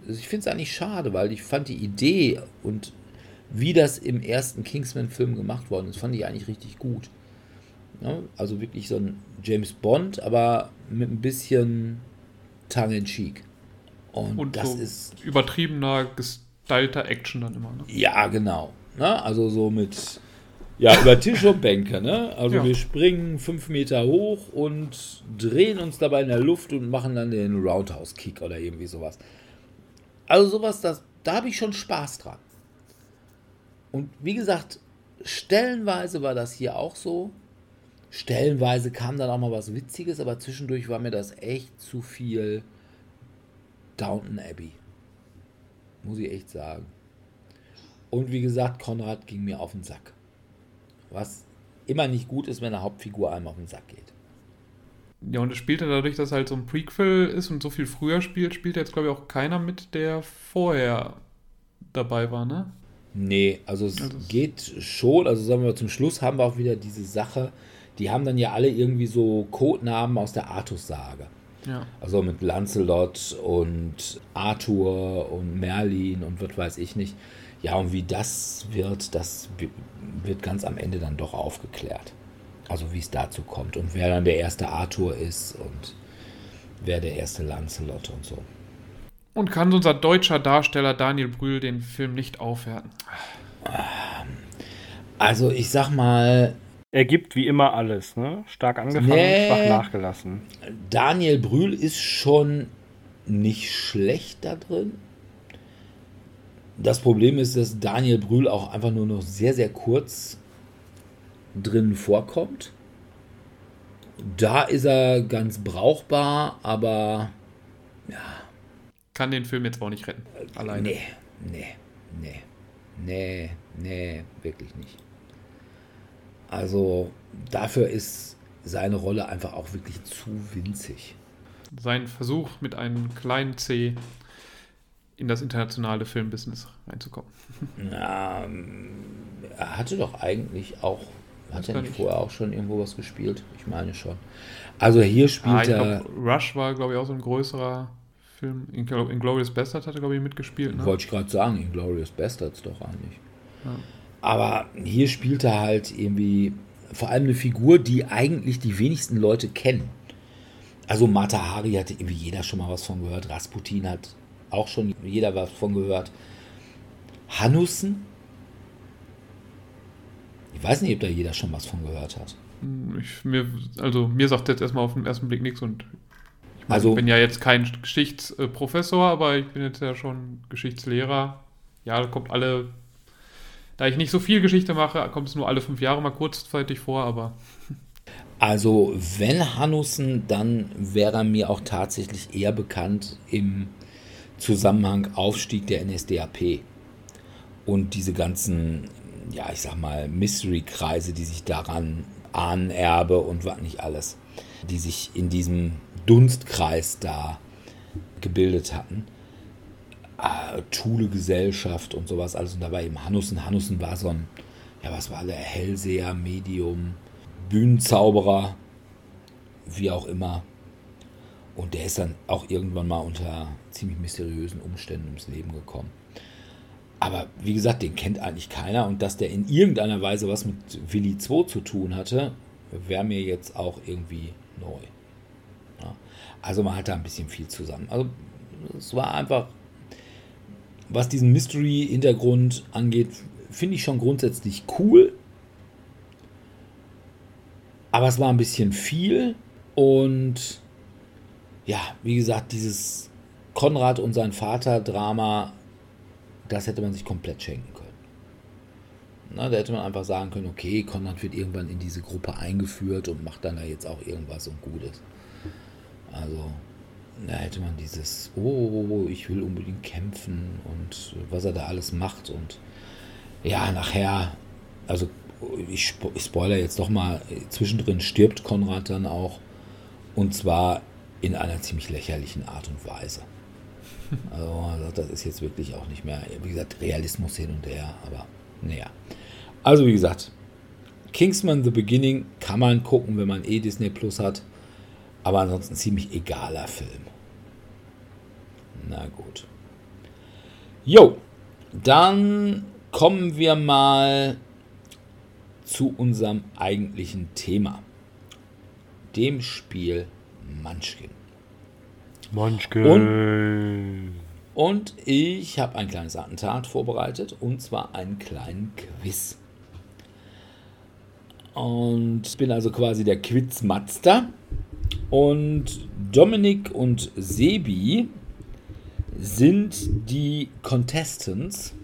Also ich finde es eigentlich schade, weil ich fand die Idee und wie das im ersten Kingsman-Film gemacht worden ist, fand ich eigentlich richtig gut. Ja, also wirklich so ein James Bond, aber mit ein bisschen tongue in cheek.
Und, Und das so ist übertriebener, gestylter Action dann immer. Ne?
Ja, genau. Ne? Also so mit ja, über Tisch und Bänke, ne? Also ja. wir springen fünf Meter hoch und drehen uns dabei in der Luft und machen dann den Roundhouse-Kick oder irgendwie sowas. Also sowas, das, da habe ich schon Spaß dran. Und wie gesagt, stellenweise war das hier auch so. Stellenweise kam dann auch mal was Witziges, aber zwischendurch war mir das echt zu viel Downton Abbey. Muss ich echt sagen. Und wie gesagt, Konrad ging mir auf den Sack. Was immer nicht gut ist, wenn eine Hauptfigur einem auf den Sack geht.
Ja, und es spielte dadurch, dass halt so ein Prequel ist und so viel früher spielt, spielt jetzt, glaube ich, auch keiner mit, der vorher dabei war, ne?
Nee, also es also geht schon. Also sagen wir zum Schluss haben wir auch wieder diese Sache. Die haben dann ja alle irgendwie so Codenamen aus der Artus-Sage. Ja. Also mit Lancelot und Arthur und Merlin und was weiß ich nicht. Ja, und wie das wird, das wird ganz am Ende dann doch aufgeklärt. Also wie es dazu kommt und wer dann der erste Arthur ist und wer der erste Lancelot und so.
Und kann unser deutscher Darsteller Daniel Brühl den Film nicht aufwerten?
Also ich sag mal,
Er gibt wie immer alles, ne? Stark angefangen,
Nee.
schwach nachgelassen.
Daniel Brühl ist schon nicht schlecht da drin. Das Problem ist, dass Daniel Brühl auch einfach nur noch sehr, sehr kurz drin vorkommt. Da ist er ganz brauchbar, aber
Kann den Film jetzt auch nicht retten. Alleine.
nee, nee, nee, nee, nee, wirklich nicht. Also dafür ist seine Rolle einfach auch wirklich zu winzig.
Sein Versuch mit einem kleinen C in das internationale Filmbusiness reinzukommen.
Ja, ähm, er hatte doch eigentlich auch, hat er nicht vorher auch schon irgendwo was gespielt? Ich meine schon. Also hier
Ah,
spielt
ich
er,
glaube, Rush war, glaube ich, auch so ein größerer Film. In, in Glorious Bastard hat er, glaube ich, mitgespielt. Ne?
wollte ich gerade sagen, Inglourious Bastards doch eigentlich.
Ja.
Aber hier spielt er halt irgendwie vor allem eine Figur, die eigentlich die wenigsten Leute kennen. Also Mata Hari hatte irgendwie jeder schon mal was von gehört. Rasputin hat auch schon jeder was von gehört. Hanussen? Ich weiß nicht, ob da jeder schon was von gehört hat.
Ich, mir, also mir sagt jetzt erstmal auf den ersten Blick nichts und ich, meine,
Also-
ich bin ja jetzt kein Geschichtsprofessor, aber ich bin jetzt ja schon Geschichtslehrer. Ja, da kommt alle, da ich nicht so viel Geschichte mache, kommt es nur alle fünf Jahre mal kurzzeitig vor, aber
Also, wenn Hanussen, dann wäre er mir auch tatsächlich eher bekannt im Zusammenhang Aufstieg der NSDAP und diese ganzen, ja, ich sag mal, Mystery-Kreise, die sich daran Ahnenerbe und was nicht alles, die sich in diesem Dunstkreis da gebildet hatten. Äh, Thule-Gesellschaft und sowas alles. Und da war eben Hanussen. Hanussen war so ein, ja, was war der? Hellseher, Medium, Bühnenzauberer, wie auch immer. Und der ist dann auch irgendwann mal unter ziemlich mysteriösen Umständen ums Leben gekommen. Aber wie gesagt, den kennt eigentlich keiner. Und dass der in irgendeiner Weise was mit Willi II zu tun hatte, wäre mir jetzt auch irgendwie neu. Ja. Also man hat da ein bisschen viel zusammen. Also es war einfach, was diesen Mystery-Hintergrund angeht, finde ich schon grundsätzlich cool. Aber es war ein bisschen viel und ja, wie gesagt, dieses Konrad und sein Vater-Drama, das hätte man sich komplett schenken können. Na, da hätte man einfach sagen können, okay, Konrad wird irgendwann in diese Gruppe eingeführt und macht dann da jetzt auch irgendwas und Gutes. Also, da hätte man dieses, oh, ich will unbedingt kämpfen und was er da alles macht und ja, nachher, also ich, ich spoiler jetzt doch mal, zwischendrin stirbt Konrad dann auch und zwar in einer ziemlich lächerlichen Art und Weise. (laughs) Also, das ist jetzt wirklich auch nicht mehr, wie gesagt, Realismus hin und her, aber naja. Also, wie gesagt, Kingsman The Beginning kann man gucken, wenn man eh Disney Plus hat, aber ansonsten ziemlich egaler Film. Na gut. Jo, dann kommen wir mal zu unserem eigentlichen Thema, dem Spiel Munchkin.
Munchkin.
Und ich habe ein kleines Attentat vorbereitet und zwar einen kleinen Quiz. Und bin also quasi der Quizmaster. Und Dominik und Sebi sind die Contestants.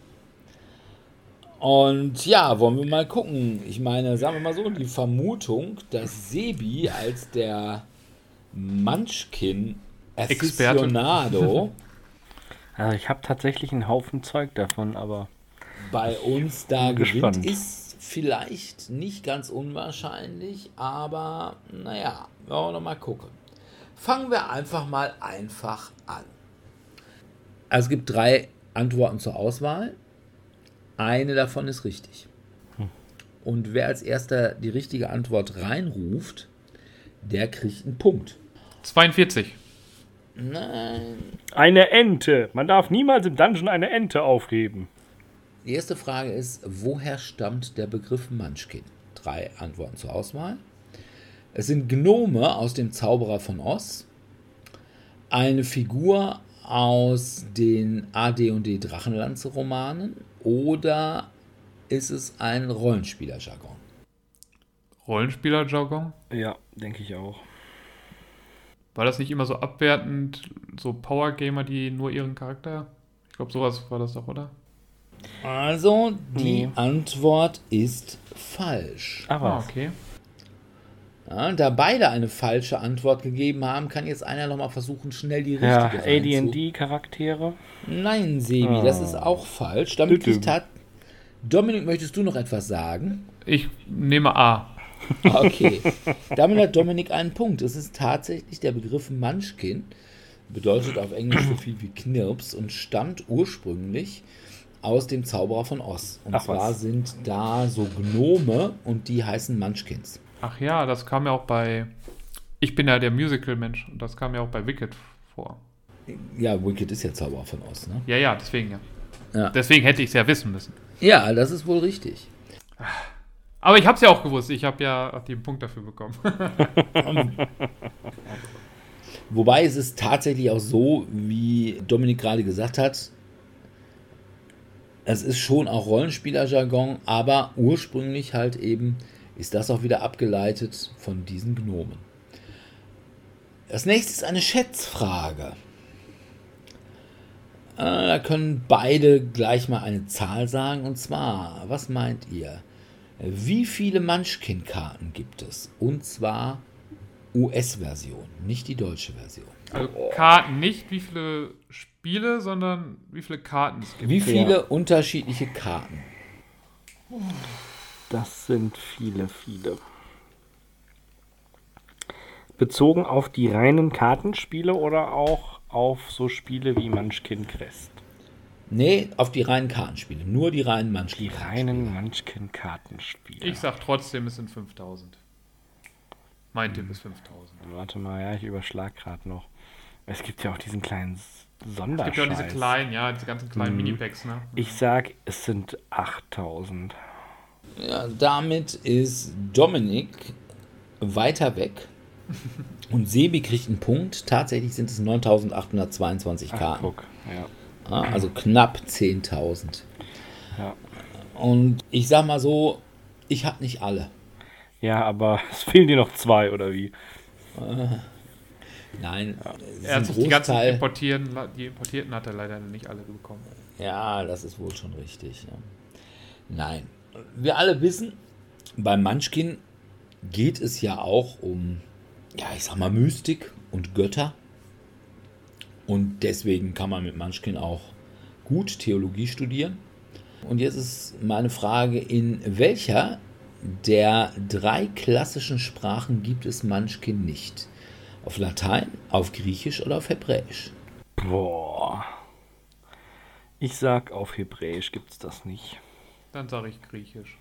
Und ja, wollen wir mal gucken. Ich meine, sagen wir mal so, die Vermutung, dass Sebi als der Munchkin
Experte. (laughs)
Aficionado
Also ich habe tatsächlich einen Haufen Zeug davon, aber
bei uns da gewinnt, ist vielleicht nicht ganz unwahrscheinlich, aber naja, wollen wir noch mal gucken. Fangen wir einfach mal einfach an. Also es gibt drei Antworten zur Auswahl. Eine davon ist richtig. Und wer als erster die richtige Antwort reinruft, der kriegt einen Punkt.
42.
Nein.
eine Ente. Man darf niemals im Dungeon eine Ente aufheben.
Die erste Frage ist, woher stammt der Begriff Munchkin? Drei Antworten zur Auswahl. Es sind Gnome aus dem Zauberer von Oz, eine Figur aus den AD&D Drachenlanze-Romanen oder ist es ein Rollenspieler-Jargon?
Rollenspieler-Jargon?
Ja, denke ich auch.
War das nicht immer so abwertend, so Power-Gamer, die nur ihren Charakter? Ich glaube, sowas war das doch, oder?
Also, die
Nee.
Antwort ist falsch.
Aber
Ah, okay.
Ja, da beide eine falsche Antwort gegeben haben, kann jetzt einer nochmal versuchen, schnell die richtige
ja, AD&D-Charaktere.
Nein, Sebi,
Ah.
das ist auch falsch. Damit liegt hat. Dominik, möchtest du noch etwas sagen?
Ich nehme A. (laughs)
Okay. Damit hat Dominik einen Punkt. Es ist tatsächlich der Begriff Munchkin, bedeutet auf Englisch so viel wie Knirps und stammt ursprünglich aus dem Zauberer von Oz. Und
Ach,
zwar
was.
sind da so Gnome und die heißen Munchkins.
Ach ja, das kam ja auch bei. Ich bin ja der Musical-Mensch und das kam ja auch bei Wicked vor.
Ja, Wicked ist ja Zauberer von Oz, ne?
Ja, ja, deswegen ja.
Ja.
Deswegen hätte ich es ja wissen müssen.
Ja, das ist wohl richtig.
Aber ich habe es ja auch gewusst. Ich habe ja den Punkt dafür bekommen. (laughs)
Wobei es ist tatsächlich auch so, wie Dominik gerade gesagt hat, es ist schon auch Rollenspieler-Jargon, aber ursprünglich halt eben ist das auch wieder abgeleitet von diesen Gnomen. Das nächste ist eine Schätzfrage. Äh, Da können beide gleich mal eine Zahl sagen. Und zwar, was meint ihr? Wie viele Munchkin-Karten gibt es? Und zwar US-Version, nicht die deutsche Version.
Also Karten nicht, wie viele Spiele, sondern wie viele Karten es gibt.
Wie viele unterschiedliche Karten?
Das sind viele, viele. Bezogen auf die reinen Kartenspiele oder auch auf so Spiele wie Munchkin Crest?
Nee, auf die reinen Kartenspiele. Nur die reinen
Die
Munchkin.
reinen Munchkin Kartenspiele.
Ich sag trotzdem, es sind 5000. Mein Tipp ist 5000.
Warte mal, ja, ich überschlag gerade noch. Es gibt ja auch diesen kleinen S-
Es
Sonderscheiß.
gibt ja auch diese kleinen, ja, diese ganzen kleinen Minipacks, ne?
Ich sag, es sind 8000.
Ja, damit ist Dominik weiter weg. (laughs) Und Sebi kriegt einen Punkt. Tatsächlich sind es 9822
Ach,
Karten.
guck. Ja.
Ja, also knapp 10.000.
Ja.
Und ich sag mal so, ich habe nicht alle.
ja, aber (laughs) es fehlen dir noch zwei, oder wie?
Nein, ist
Er hat sich die ganzen importieren, die importierten hat er leider nicht alle bekommen.
Ja, das ist wohl schon richtig. Ja. Nein, wir alle wissen, bei Munchkin geht es ja auch um, ja, ich sag mal, Mystik und Götter. Und deswegen kann man mit Munchkin auch gut Theologie studieren. Und jetzt ist meine Frage, in welcher der drei klassischen Sprachen gibt es Munchkin nicht? Auf Latein, auf Griechisch oder auf Hebräisch?
Boah. Ich sag, auf Hebräisch gibt's das nicht.
Dann sage ich Griechisch.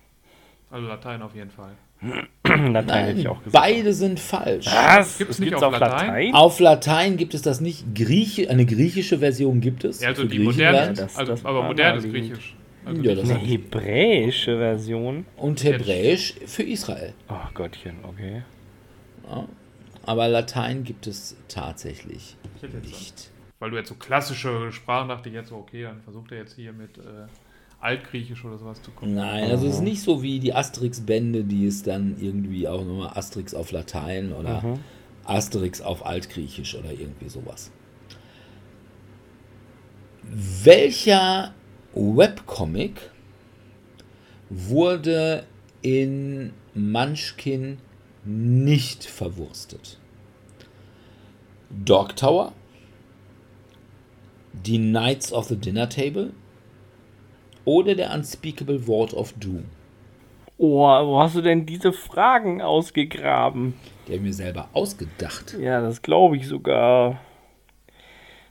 Also Latein auf jeden Fall.
Latein hätte ich auch gesagt.
Beide sind falsch.
Was?
Gibt's
Es
nicht
gibt's
auf
auf
Latein?
Latein?
Auf Latein gibt es das nicht. Grieche, eine griechische Version gibt es.
Ja, also die moderne,
das-
also,
das
aber
war
modern ist
naheliegend.
Griechisch. Also
Ja,
Eine hebräische Version?
Und Hebräisch für Israel.
Oh Gottchen, okay.
Aber Latein gibt es tatsächlich nicht.
Weil du jetzt so klassische Sprachen dachte ich jetzt so, okay, dann versucht er jetzt hier mit äh, Altgriechisch oder sowas zu kommen.
Nein, also es ist nicht so wie die Asterix-Bände, die es dann irgendwie auch nochmal Asterix auf Latein oder
Mhm.
Asterix auf Altgriechisch oder irgendwie sowas. Welcher Webcomic wurde in Munchkin nicht verwurstet? Dog Tower? Die Knights of the Dinner Table? Oder der Unspeakable Ward of Doom?
Oh, wo hast du denn diese Fragen ausgegraben?
Die habe ich mir selber ausgedacht.
Ja, das glaube ich sogar.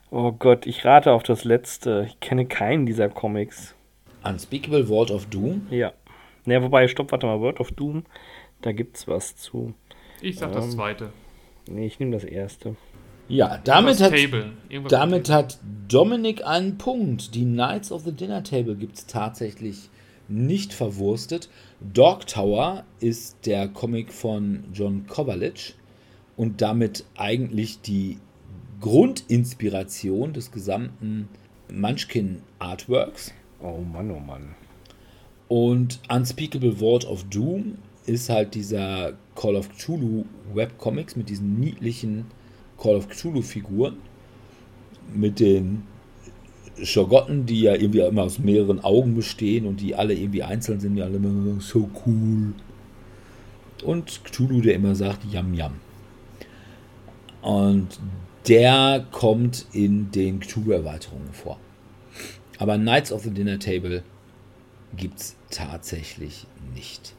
Oh Gott, ich rate auf das letzte. Ich kenne keinen dieser Comics.
Unspeakable Ward of Doom?
Ja. Ne, wobei, stopp, warte mal, Word of Doom, da gibt's was zu.
Ich sag das zweite.
Ne, ich nehme das erste.
Ja, damit hat, damit hat Dominik einen Punkt. Die Knights of the Dinner Table gibt es tatsächlich nicht verwurstet. Dog Tower ist der Comic von John Kovalic und damit eigentlich die Grundinspiration des gesamten Munchkin Artworks.
Oh Mann, oh Mann.
Und Unspeakable Word of Doom ist halt dieser Call of Cthulhu Webcomics mit diesen niedlichen Call of Cthulhu Figuren. Mit den Schogotten, die ja irgendwie immer aus mehreren Augen bestehen und die alle irgendwie einzeln sind, die alle immer so cool. Und Cthulhu, der immer sagt, Yam Yam. Und der kommt in den Cthulhu-Erweiterungen vor. Aber Knights of the Dinner Table gibt es tatsächlich nicht.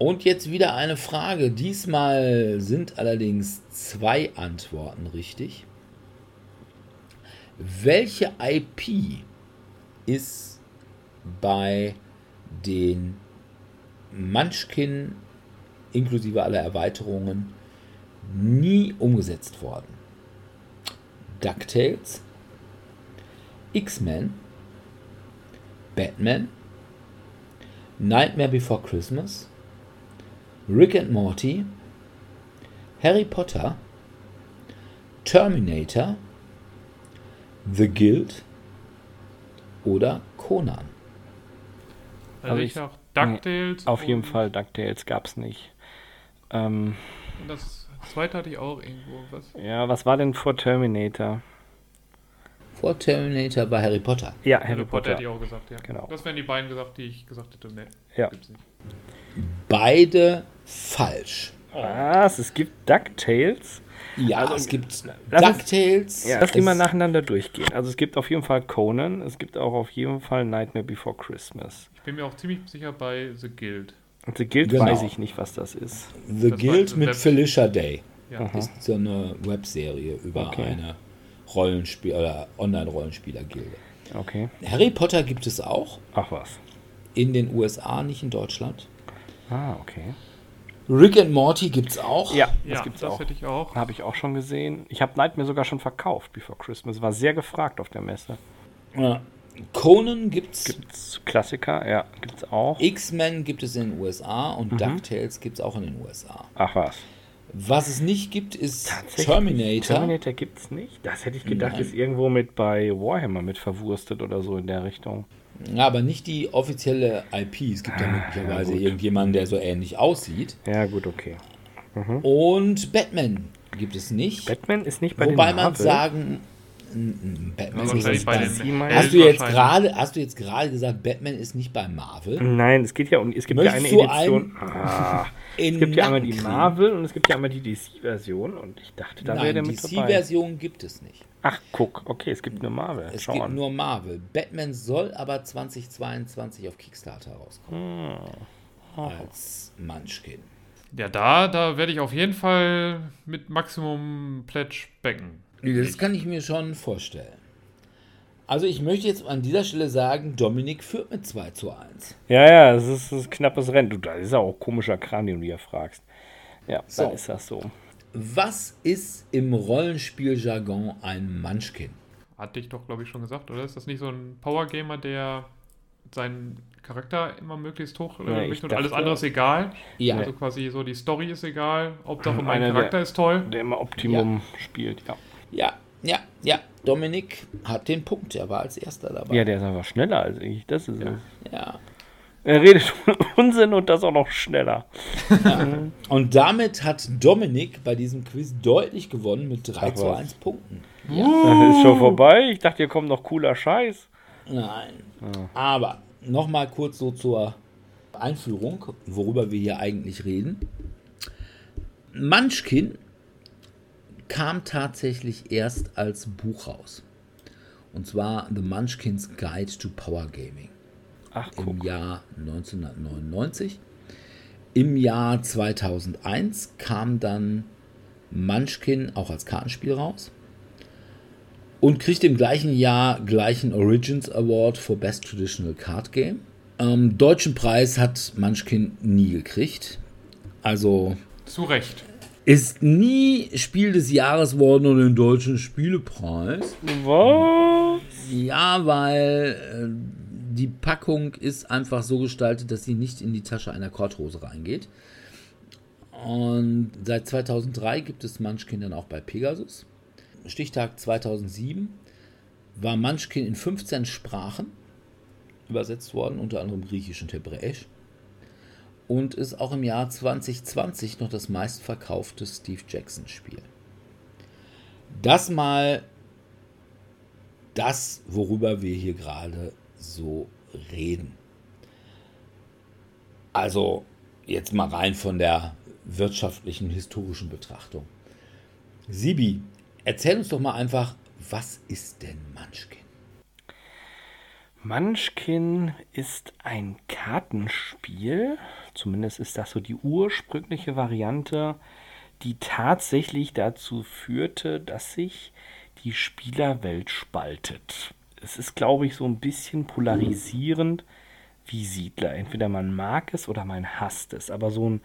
Und jetzt wieder eine Frage. Diesmal sind allerdings zwei Antworten richtig. Welche IP ist bei den Munchkin inklusive aller Erweiterungen nie umgesetzt worden? DuckTales, X-Men, Batman, Nightmare Before Christmas, Rick and Morty, Harry Potter, Terminator, The Guild oder Conan.
Also
Aber
ich
ich-
sag DuckTales.
Auf jeden Fall, DuckTales gab's nicht. Ähm,
Und das zweite hatte ich auch irgendwo. Was?
ja, was war denn vor Terminator?
Vor Terminator war Harry Potter.
Ja,
Harry, Potter hätte ich auch gesagt, ja.
Genau.
Das wären die beiden gesagt, die ich gesagt hätte. Nee,
Ja.
gibt's nicht.
Beide falsch.
Was? Es gibt DuckTales?
Ja,
Also,
es gibt
lass uns-
DuckTales.
Ja, lass die mal nacheinander durchgehen. Also es gibt auf jeden Fall Conan, es gibt auch auf jeden Fall Nightmare Before Christmas.
Ich bin mir auch ziemlich sicher bei The Guild.
Und The Guild
Genau.
weiß ich nicht, was das ist.
The
Das
Guild mit
Web-
Felicia Day.
Ja.
Ist so eine Webserie über
Okay.
eine Rollenspiel- oder Online-Rollenspieler-Gilde.
Okay.
Harry Potter gibt es auch.
Ach was.
In den USA, nicht in Deutschland.
Ah, okay.
Rick and Morty gibt es auch.
Ja,
Ja,
das gibt's
das
auch.
hätte ich auch.
Habe ich auch schon gesehen. Ich habe Nightmare sogar schon verkauft, Before Christmas. War sehr gefragt auf der Messe.
Ja. Conan gibt es.
Gibt's Klassiker? Ja, gibt's auch.
X-Men gibt es in den USA
Mhm.
und DuckTales gibt es auch in den USA.
Ach was.
Was es nicht gibt, ist? Terminator.
Terminator gibt's nicht? Das hätte ich gedacht,
Nein.
ist irgendwo mit bei Warhammer mit verwurstet oder so in der Richtung.
Ja, aber nicht die offizielle IP. Es gibt ja möglicherweise
Ah, gut.
irgendjemanden, der so ähnlich aussieht.
Ja, gut, okay.
Und Batman gibt es nicht.
Batman ist nicht bei
Wobei
den
man
Marvel.
sagen, mm, mm, Batman
Also
ist
bei
bei Hast du jetzt gerade, hast du jetzt gerade gesagt, Batman ist nicht bei Marvel?
Nein, es geht ja um, es gibt ja eine
Möchtest
Edition. Ah, (laughs) es gibt ja einmal die? Marvel und es gibt ja einmal die DC-Version und ich dachte, da wäre der mit dabei.
DC-Version gibt es nicht.
Ach, guck, okay, es gibt eine Marvel.
Es
Schau
gibt
an.
nur Marvel. Batman soll aber 2022 auf Kickstarter rauskommen.
Hm.
Als Munchkin.
Ja, da, da werde ich auf jeden Fall mit Maximum Pledge backen.
Das kann ich mir schon vorstellen. Also ich möchte jetzt an dieser Stelle sagen, Dominik führt mit 2 zu 1.
Ja, ja, es ist, ein knappes Rennen. Du, das ist ja auch komischer Kran, den du hier fragst. Ja,
So.
dann ist das so.
Was ist im Rollenspieljargon ein Munchkin?
Hatte ich doch, glaube ich, schon gesagt, oder? Ist das nicht so ein Power-Gamer, der seinen Charakter immer möglichst hoch
Ja,
äh, möchte und alles andere ist egal?
Ja,
Also quasi so die Story ist egal, Hauptsache (laughs) mein
Einer der-
Charakter ist toll.
Der immer Optimum spielt, ja.
Ja, ja, ja. Dominik hat den Punkt. Er war als erster dabei.
Ja, der ist einfach schneller als ich. Das ist es.
ja.
Er redet Unsinn und das auch noch schneller.
Und damit hat Dominik bei diesem Quiz deutlich gewonnen mit 3
Ach
zu
was.
1 Punkten.
Das ist schon vorbei. Ich dachte, hier kommt noch cooler Scheiß.
Nein. Aber nochmal kurz so zur Einführung, worüber wir hier eigentlich reden. Munchkin kam tatsächlich erst als Buch raus. Und zwar The Munchkins Guide to Power Gaming
Ach,
im
guck.
Jahr 1999. Im Jahr 2001 kam dann Munchkin auch als Kartenspiel raus und kriegte im gleichen Jahr gleichen Origins Award for Best Traditional Card Game. Ähm, deutschen Preis hat Munchkin nie gekriegt. Also
Zu Recht.
Ist nie Spiel des Jahres worden und den deutschen Spielepreis.
Was?
Ja, weil äh, die Packung ist einfach so gestaltet, dass sie nicht in die Tasche einer Korthose reingeht. Und seit 2003 gibt es Munchkin dann auch bei Pegasus. Stichtag 2007 war Munchkin in 15 Sprachen übersetzt worden, unter anderem Griechisch und Hebräisch. Und ist auch im Jahr 2020 noch das meistverkaufte Steve Jackson-Spiel. Das mal das, worüber wir hier gerade so reden. Also jetzt mal rein von der wirtschaftlichen, historischen Betrachtung. Sibi, erzähl uns doch mal einfach, was ist denn Munchkin?
Munchkin ist ein Kartenspiel, zumindest ist das so die ursprüngliche Variante, die tatsächlich dazu führte, dass sich die Spielerwelt spaltet. Es ist, glaube ich, so ein bisschen polarisierend wie Siedler. Entweder man mag es oder man hasst es, aber so ein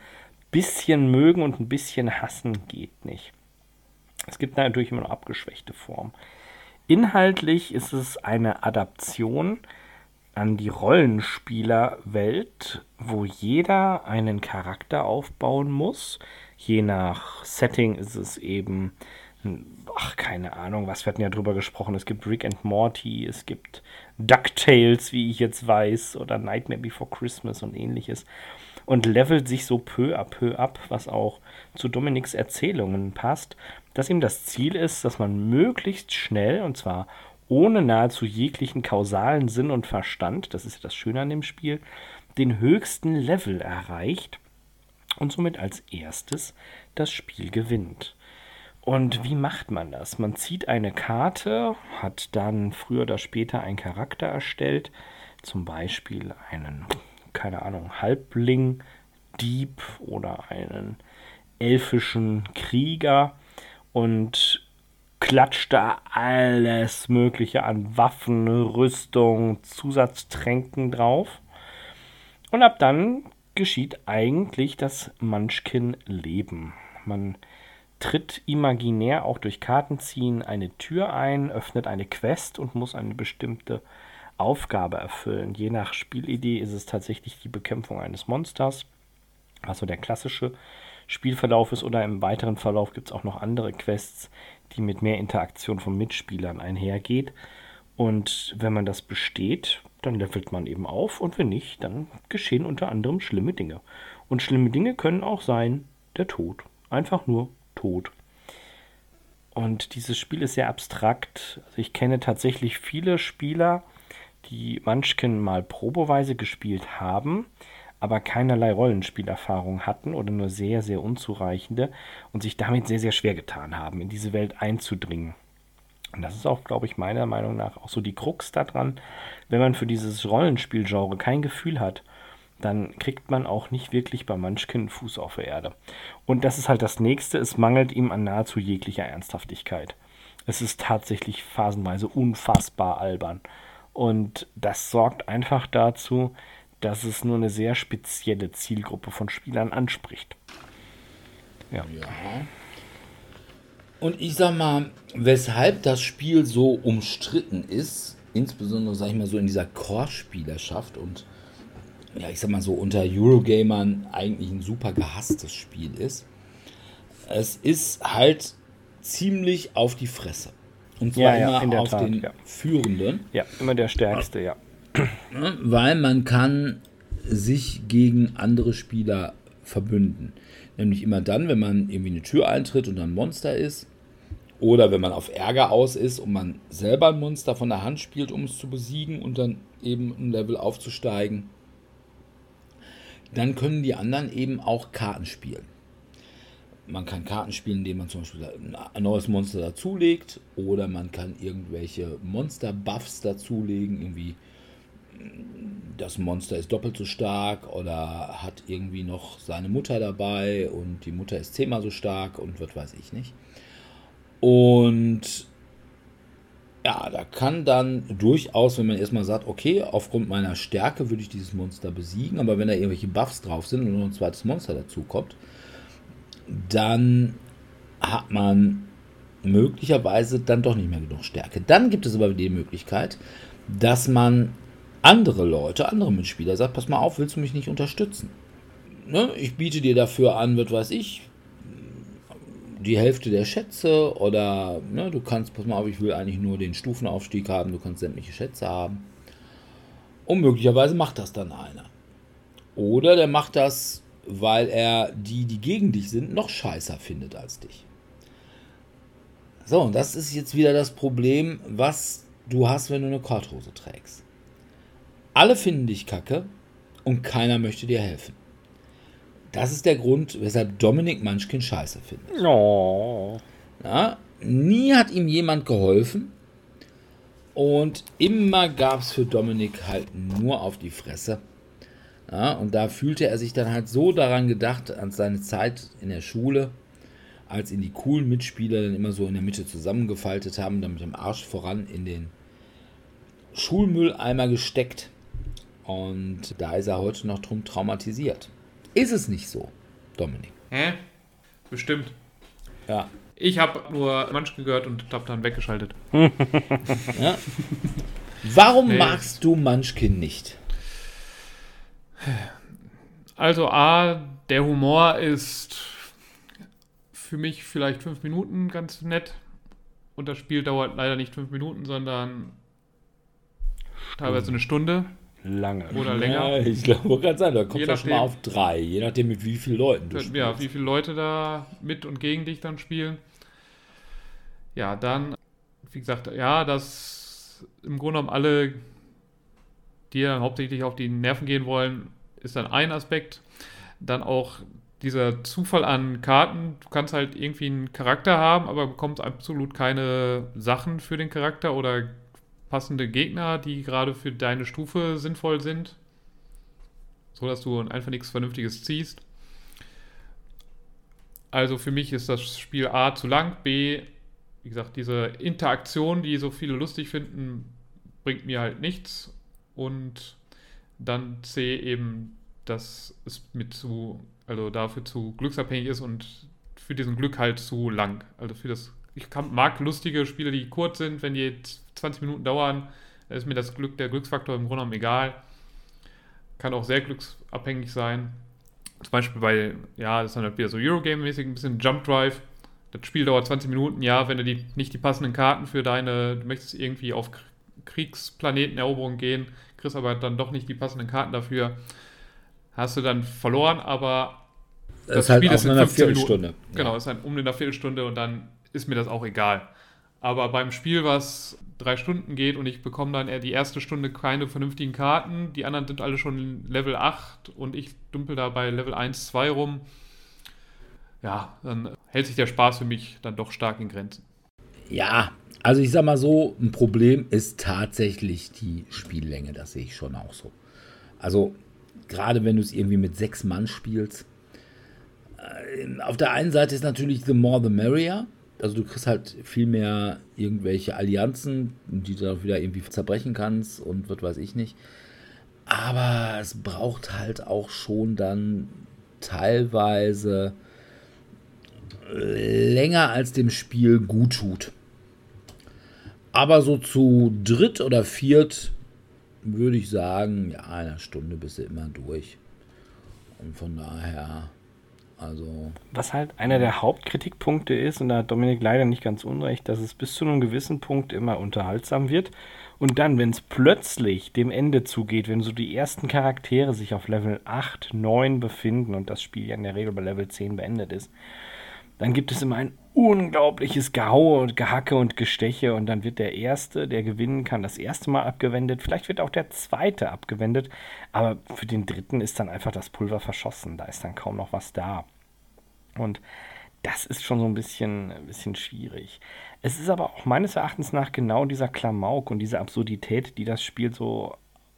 bisschen mögen und ein bisschen hassen geht nicht. Es gibt natürlich immer noch abgeschwächte Formen. Inhaltlich ist es eine Adaption an die Rollenspielerwelt, wo jeder einen Charakter aufbauen muss. Je nach Setting ist es eben, ach, keine Ahnung, was wir hatten ja drüber gesprochen. Es gibt Rick and Morty, es gibt DuckTales, wie ich jetzt weiß, oder Nightmare Before Christmas und ähnliches. Und levelt sich so peu à peu ab, was auch zu Dominiks Erzählungen passt dass ihm das Ziel ist, dass man möglichst schnell, und zwar ohne nahezu jeglichen kausalen Sinn und Verstand, das ist ja das Schöne an dem Spiel, den höchsten Level erreicht und somit als erstes das Spiel gewinnt. Und wie macht man das? Man zieht eine Karte, hat dann früher oder später einen Charakter erstellt, zum Beispiel einen, keine Ahnung, Halbling, Dieb oder einen elfischen Krieger und klatscht da alles Mögliche an Waffen, Rüstung, Zusatztränken drauf. Und ab dann geschieht eigentlich das Munchkin-Leben. Man tritt imaginär auch durch Kartenziehen eine Tür ein, öffnet eine Quest und muss eine bestimmte Aufgabe erfüllen. Je nach Spielidee ist es tatsächlich die Bekämpfung eines Monsters, also der klassische Spielverlauf ist oder im weiteren Verlauf gibt es auch noch andere Quests, die mit mehr Interaktion von Mitspielern einhergeht. Und wenn man das besteht, dann levelt man eben auf und wenn nicht, dann geschehen unter anderem schlimme Dinge. Und schlimme Dinge können auch sein der Tod. Einfach nur Tod. Und dieses Spiel ist sehr abstrakt. Also ich kenne tatsächlich viele Spieler, die Munchkin mal probeweise gespielt haben, aber keinerlei Rollenspielerfahrung hatten oder nur sehr, sehr unzureichende und sich damit sehr, sehr schwer getan haben, in diese Welt einzudringen. Und das ist auch, glaube ich, meiner Meinung nach auch so die Krux daran, wenn man für dieses Rollenspielgenre kein Gefühl hat, dann kriegt man auch nicht wirklich bei Munchkin Fuß auf der Erde. Und das ist halt das Nächste, es mangelt ihm an nahezu jeglicher Ernsthaftigkeit. Es ist tatsächlich phasenweise unfassbar albern. Und das sorgt einfach dazu, dass es nur eine sehr spezielle Zielgruppe von Spielern anspricht.
Ja. ja. Und ich sag mal, weshalb das Spiel so umstritten ist, insbesondere, sag ich mal, so in dieser Core-Spielerschaft und ja, ich sag mal so unter Eurogamern eigentlich ein super gehasstes Spiel ist. Es ist halt ziemlich auf die Fresse. Und zwar ja, ja, immer auf Tat, den ja. Führenden.
Ja, immer der Stärkste, ja.
Ne? Weil man kann sich gegen andere Spieler verbünden. Nämlich immer dann, wenn man irgendwie eine Tür eintritt und ein Monster ist. Oder wenn man auf Ärger aus ist und man selber ein Monster von der Hand spielt, um es zu besiegen und dann eben ein Level aufzusteigen. Dann können die anderen eben auch Karten spielen. Man kann Karten spielen, indem man zum Beispiel ein neues Monster dazulegt. Oder man kann irgendwelche Monster-Buffs dazulegen, irgendwie das Monster ist doppelt so stark oder hat irgendwie noch seine Mutter dabei und die Mutter ist zehnmal so stark und was weiß ich nicht. Und ja, da kann dann durchaus, wenn man erstmal sagt, okay, aufgrund meiner Stärke würde ich dieses Monster besiegen, aber wenn da irgendwelche Buffs drauf sind und noch ein zweites Monster dazu kommt, dann hat man möglicherweise dann doch nicht mehr genug Stärke. Dann gibt es aber die Möglichkeit, dass man andere Leute, andere Mitspieler sagt, pass mal auf, willst du mich nicht unterstützen? ne, ich biete dir dafür an, was weiß ich, die Hälfte der Schätze oder ne, du kannst, pass mal auf, ich will eigentlich nur den Stufenaufstieg haben, du kannst sämtliche Schätze haben. Und möglicherweise macht das dann einer. Oder der macht das, weil er die, die gegen dich sind, noch scheißer findet als dich. So, und das ist jetzt wieder das Problem, was du hast, wenn du eine Korthose trägst. Alle finden dich kacke und keiner möchte dir helfen. Das ist der Grund, weshalb Dominik Manchkin scheiße findet.
Oh.
Ja, nie hat ihm jemand geholfen. Und immer gab es für Dominik halt nur auf die Fresse. Ja, und da fühlte er sich dann halt so daran gedacht, an seine Zeit in der Schule, als ihn die coolen Mitspieler dann immer so in der Mitte zusammengefaltet haben, dann mit dem Arsch voran in den Schulmülleimer gesteckt. Und da ist er heute noch drum traumatisiert. Ist es nicht so, Dominik?
Hä? Bestimmt.
Ja.
Ich habe nur Manchke gehört und habe dann weggeschaltet. (laughs)
ja. Warum
Nee.
magst du Munchkin nicht?
Also A, der Humor ist für mich vielleicht fünf Minuten ganz nett. Und das Spiel dauert leider nicht fünf Minuten, sondern teilweise eine Stunde
Lange.
oder länger.
Ja, ich glaube, kann sein, da kommt
Je
ja schon mal auf drei, je nachdem mit wie vielen Leuten du spielst.
Ja, wie viele Leute da mit und gegen dich dann spielen. Ja, dann, wie gesagt, ja, dass im Grunde genommen alle, die dann hauptsächlich auf die Nerven gehen wollen, ist dann ein Aspekt. Dann auch dieser Zufall an Karten. Du kannst halt irgendwie einen Charakter haben, aber bekommst absolut keine Sachen für den Charakter oder passende Gegner, die gerade für deine Stufe sinnvoll sind. So dass du einfach nichts Vernünftiges ziehst. Also für mich ist das Spiel A zu lang, B, wie gesagt, diese Interaktion, die so viele lustig finden, bringt mir halt nichts. Und dann C eben, dass es mit zu, also dafür zu glücksabhängig ist und für diesen Glück halt zu lang. Also für das, ich mag lustige Spiele, die kurz sind, wenn die jetzt 20 Minuten dauern, dann ist mir das Glück, der Glücksfaktor im Grunde genommen egal. Kann auch sehr glücksabhängig sein. Zum Beispiel bei, ja, das ist dann halt wieder so Eurogame-mäßig, ein bisschen Jump Drive. Das Spiel dauert 20 Minuten, ja, wenn du die, nicht die passenden Karten für deine, du möchtest irgendwie auf Kriegsplaneteneroberung gehen, kriegst aber dann doch nicht die passenden Karten dafür, hast du dann verloren, aber
Das,
das
ist halt
Spiel
auch
ist in
in einer
15 Minuten.
Viertelstunde.
Genau, ist halt um in einer Viertelstunde und dann ist mir das auch egal. Aber beim Spiel, was drei Stunden geht und ich bekomme dann eher die erste Stunde keine vernünftigen Karten, die anderen sind alle schon Level 8 und ich dümpel da bei Level 1, 2 rum, ja, dann hält sich der Spaß für mich dann doch stark in Grenzen.
Ja, also ich sag mal so, ein Problem ist tatsächlich die Spiellänge, das sehe ich schon auch so. Also gerade wenn du es irgendwie mit sechs Mann spielst, äh, auf der einen Seite ist natürlich the more the merrier. Also du kriegst halt viel mehr irgendwelche Allianzen, die du dann wieder irgendwie zerbrechen kannst und was weiß ich nicht. Aber es braucht halt auch schon dann teilweise länger als dem Spiel gut tut. Aber so zu dritt oder viert würde ich sagen, ja, einer Stunde bist du immer durch. Und von daher, also,
Was halt einer der Hauptkritikpunkte ist, und da hat Dominik leider nicht ganz unrecht, dass es bis zu einem gewissen Punkt immer unterhaltsam wird. Und dann, wenn es plötzlich dem Ende zugeht, wenn so die ersten Charaktere sich auf Level 8, 9 befinden und das Spiel ja in der Regel bei Level 10 beendet ist, dann gibt es immer ein unglaubliches Gehaue und Gehacke und Gesteche und dann wird der Erste, der gewinnen kann, das erste Mal abgewendet. Vielleicht wird auch der Zweite abgewendet, aber für den Dritten ist dann einfach das Pulver verschossen. Da ist dann kaum noch was da. Und das ist schon so ein bisschen, ein bisschen schwierig. Es ist aber auch meines Erachtens nach genau dieser Klamauk und diese Absurdität, die das Spiel so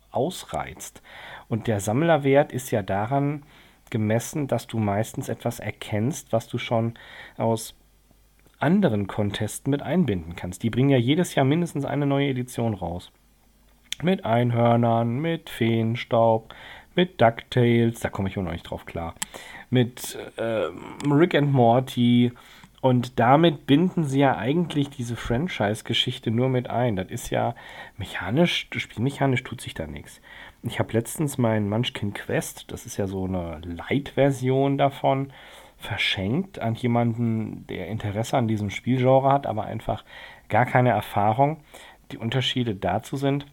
ausreizt. Und der Sammlerwert ist ja daran gemessen, dass du meistens etwas erkennst, was du schon aus anderen Contesten mit einbinden kannst. Die bringen ja jedes Jahr mindestens eine neue Edition raus. Mit Einhörnern, mit Feenstaub, mit DuckTales, da komme ich immer noch nicht drauf klar. Mit äh, Rick and Morty Und damit binden sie ja eigentlich diese Franchise-Geschichte nur mit ein. Das ist ja mechanisch, spielmechanisch tut sich da nichts. Ich habe letztens mein Munchkin Quest, das ist ja so eine Light-Version davon, verschenkt an jemanden, der Interesse an diesem Spielgenre hat, aber einfach gar keine Erfahrung. Die Unterschiede dazu sind,